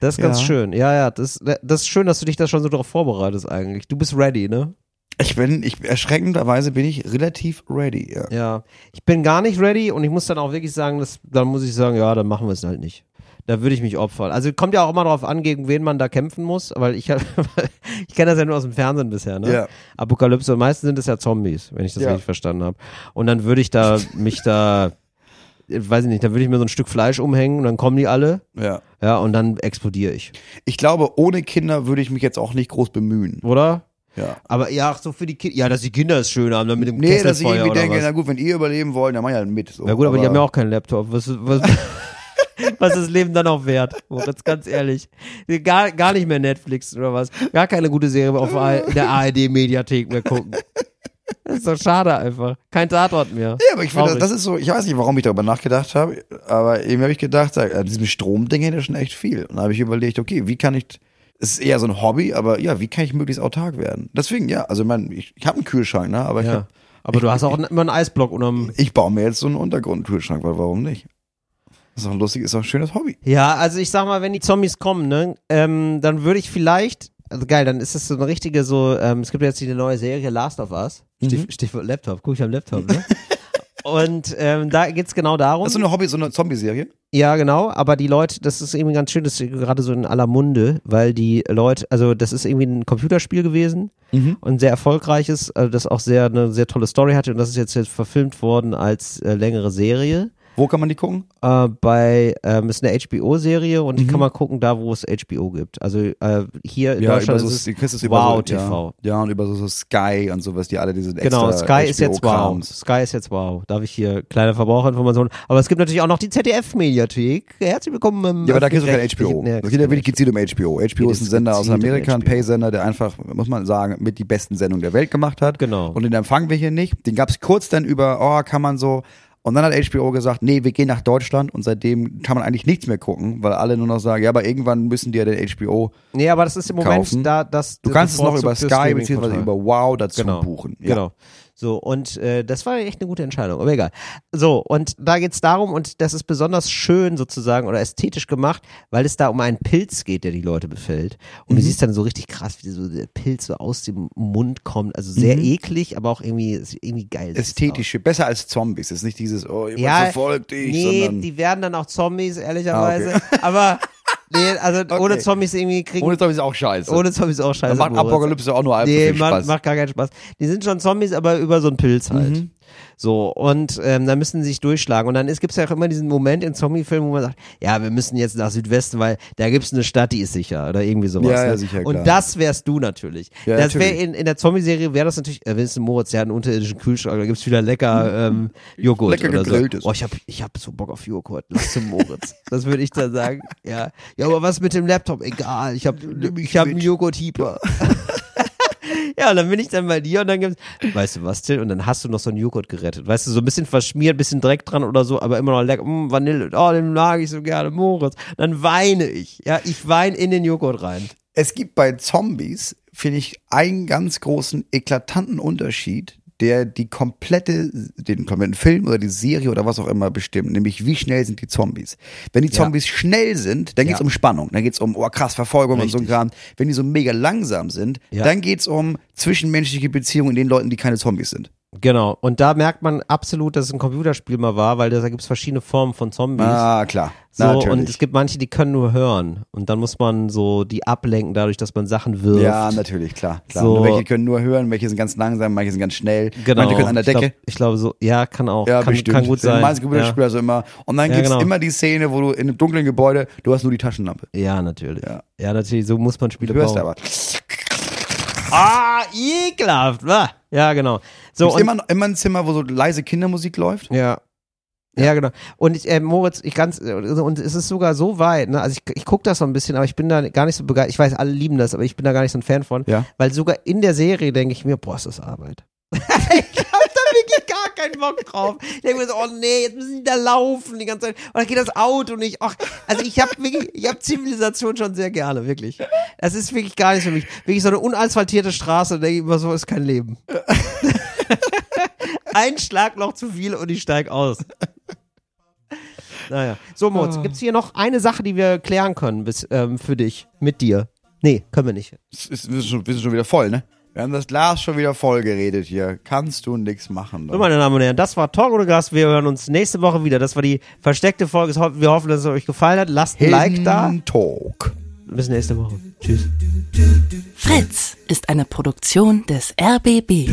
Das ist ganz Ja. schön. Ja, ja, das, das ist schön, dass du dich da schon so darauf vorbereitest eigentlich. Du bist ready, ne? Ich bin, ich, erschreckenderweise bin ich relativ ready, ja. Ja. Ich bin gar nicht ready und ich muss dann auch wirklich sagen, dass, dann muss ich sagen, ja, dann machen wir es halt nicht. Da würde ich mich opfern. Also kommt ja auch immer darauf an, gegen wen man da kämpfen muss, weil ich ich kenne das ja nur aus dem Fernsehen bisher, ne? Ja. Apokalypse, und meistens sind es ja Zombies, wenn ich das Ja. richtig verstanden habe. Und dann würde ich da mich da weiß ich nicht, da würde ich mir so ein Stück Fleisch umhängen und dann kommen die alle, ja. ja, und dann explodiere ich. Ich glaube, ohne Kinder würde ich mich jetzt auch nicht groß bemühen. Oder? Ja. Aber ja, so für die Kinder, ja, dass die Kinder es schön haben, dann mit dem Nee, dass ich irgendwie denke, was. na gut, wenn ihr überleben wollt, dann mach ich halt mit. So. Na gut, aber, die haben ja auch keinen Laptop. Was, was, was ist das Leben dann auch wert? Moritz, ganz ehrlich. Gar, gar nicht mehr Netflix oder was. Gar keine gute Serie auf der ARD-Mediathek mehr gucken. Das ist doch schade einfach. Kein Tatort mehr. Ja, aber ich finde, Traurig. das ist so, ich weiß nicht, warum ich darüber nachgedacht habe, aber eben habe ich gedacht, an diesem Stromding hätte schon echt viel. Und da habe ich überlegt, okay, wie kann ich, es ist eher so ein Hobby, aber ja, wie kann ich möglichst autark werden? Deswegen, ja, also ich meine, ich, ich habe einen Kühlschrank, ne, aber ich, Ja. hab, Aber du hast auch immer einen Eisblock unterm. ich baue mir jetzt so einen Untergrundkühlschrank, weil warum nicht? Das ist doch ein lustig, ist doch ein schönes Hobby. Ja, also ich sag mal, wenn die Zombies kommen, ne, ähm, dann würde ich vielleicht, also geil, dann ist das so eine richtige so, ähm, es gibt jetzt die neue Serie Last of Us. Stich, Stichwort Laptop, guck ich am Laptop, ne? Und ähm, da geht's genau darum. Das ist so eine Hobby, so eine Zombie-Serie. Ja, genau, aber die Leute, das ist irgendwie ganz schön, das ist gerade so in aller Munde, weil die Leute, also das ist irgendwie ein Computerspiel gewesen und ein sehr erfolgreiches, also das auch sehr eine sehr tolle Story hatte und das ist jetzt, jetzt verfilmt worden als äh, längere Serie. Wo kann man die gucken? Äh, bei, ähm, ist eine HBO-Serie und die kann man gucken, da wo es HBO gibt. Also äh, hier in Deutschland über ist so, es du Wow über so, TV. Ja, ja, und über so, so Sky und sowas, die alle diese Genau, Sky ist jetzt wow. Sky ist jetzt wow. Darf ich hier kleine Verbraucherinformationen. Aber es gibt natürlich auch noch die ZDF-Mediathek. Herzlich willkommen im Ja, aber da kriegst du kein HBO. Nee, Es geht ja wirklich gezielt um HBO. HBO ist ein es Sender aus um Amerika, ein. Pay-Sender, der einfach, muss man sagen, mit die besten Sendungen der Welt gemacht hat. Genau. Und den empfangen wir hier nicht. Den gab es kurz dann über, oh, kann man so. Und dann hat HBO gesagt, nee, wir gehen nach Deutschland und seitdem kann man eigentlich nichts mehr gucken, weil alle nur noch sagen, ja, aber irgendwann müssen die ja den HBO. Nee, aber das ist im Moment kaufen. da, das Du kannst es noch über Sky beziehungsweise Streaming-Portal. über Wow dazu genau. buchen. Ja. Genau. So, und äh, das war echt eine gute Entscheidung, aber egal. So, und da geht's darum, und das ist besonders schön sozusagen oder ästhetisch gemacht, weil es da um einen Pilz geht, der die Leute befällt. Und du Mhm. siehst dann so richtig krass, wie so der Pilz so aus dem Mund kommt. Also sehr eklig, aber auch irgendwie, irgendwie geil. Mhm. Ästhetische, besser als Zombies. Es ist nicht dieses, oh, jemand Ja, verfolgt dich, nee, die werden dann auch Zombies, ehrlicherweise. Aber nee, also ohne Okay. Zombies irgendwie kriegen. ohne Zombies ist auch scheiße. ohne Zombies auch scheiße. Dann macht Moritz. Apokalypse auch nur allzu Nee, viel macht, Spaß. macht gar keinen Spaß. Die sind schon Zombies, aber über so einen Pilz halt. Mhm. So, und ähm, da müssen sie sich durchschlagen. Und dann ist, gibt's ja auch immer diesen Moment in Zombie-Filmen, wo man sagt, ja, wir müssen jetzt nach Südwesten, weil da gibt's eine Stadt, die ist sicher oder irgendwie sowas. Ja, ja, ne? sicher, Und klar. das wärst du natürlich. Ja, das wäre natürlich. in, in der Zombie-Serie wäre das natürlich, äh, Vincent Moritz, der hat einen unterirdischen Kühlschrank, da gibt's wieder lecker ähm, Joghurt Lecker oder gegrilltes. so. Oh, ich hab, ich hab so Bock auf Joghurt. Lass Moritz. das würde ich dann sagen. Ja. Ja, aber was mit dem Laptop? Egal. Ich hab, ich hab einen Joghurt-Heaper. Ja, und dann bin ich dann bei dir und dann gibt's, weißt du was, Till? Und dann hast du noch so einen Joghurt gerettet. Weißt du, so ein bisschen verschmiert, bisschen Dreck dran oder so, aber immer noch lecker, mm, Vanille, oh, den mag ich so gerne, Moritz. Dann weine ich. Ja, ich weine in den Joghurt rein. Es gibt bei Zombies, finde ich, einen ganz großen, eklatanten Unterschied, der die komplette, den kompletten Film oder die Serie oder was auch immer bestimmt, nämlich wie schnell sind die Zombies. Wenn die Ja. Zombies schnell sind, dann geht's Ja. um Spannung, dann geht's um, oh krass, Verfolgung und so ein Richtig. Kram. Wenn die so mega langsam sind, Ja. dann geht's um zwischenmenschliche Beziehungen in den Leuten, die keine Zombies sind. Genau. Und da merkt man absolut, dass es ein Computerspiel mal war, weil da gibt's verschiedene Formen von Zombies. Ah, klar. So, Natürlich. und es gibt manche, die können nur hören. Und dann muss man so die ablenken, dadurch, dass man Sachen wirft. ja, natürlich, klar. klar. So. Welche können nur hören, welche sind ganz langsam, manche sind ganz schnell, Genau. manche können an der Ich glaub- Decke. Ich glaube so, ja, kann auch. Ja, kann, bestimmt. kann gut sein. Meistens Computerspiel Ja. also immer. Und dann Ja, gibt's genau. immer die Szene, wo du in einem dunklen Gebäude, du hast nur die Taschenlampe. ja, natürlich. Ja. Ja. natürlich, so muss man Spiele Du hörst bauen. aber. Ah, ekelhaft. wa? Ja, genau. So, Gibt's immer, immer ein Zimmer, wo so leise Kindermusik läuft? ja. Ja, genau. Und ich, äh, Moritz, ich ganz, äh, und es ist sogar so weit, ne, also ich, ich gucke das so ein bisschen, aber ich bin da gar nicht so begeistert. Ich weiß, alle lieben das, aber ich bin da gar nicht so ein Fan von. Ja. Weil sogar in der Serie denke ich mir, boah, ist das Arbeit. ich hab da wirklich gar keinen Bock drauf. Ich denke mir so, oh nee, jetzt müssen die da laufen die ganze Zeit. Und dann geht das Auto nicht. Ach, also ich habe wirklich, ich habe Zivilisation schon sehr gerne, wirklich. Das ist wirklich gar nicht für mich. Wirklich so eine unasphaltierte Straße, denke ich immer so, ist kein Leben. Ein Schlagloch zu viel und ich steig aus. Naja. So, Moritz, gibt's hier noch eine Sache, die wir klären können bis, ähm, für dich, mit dir? Nee, können wir nicht. Es ist, wir, sind schon, wir sind schon wieder voll, ne? Wir haben das Glas schon wieder voll geredet hier. Kannst du nix machen. So, Ne? meine Damen und Herren, das war Talk ohne Gast. Wir hören uns nächste Woche wieder. Das war die versteckte Folge. Wir hoffen, dass es euch gefallen hat. Lasst ein Like da. Talk. Bis nächste Woche. Tschüss. Fritz ist eine Produktion des RBB.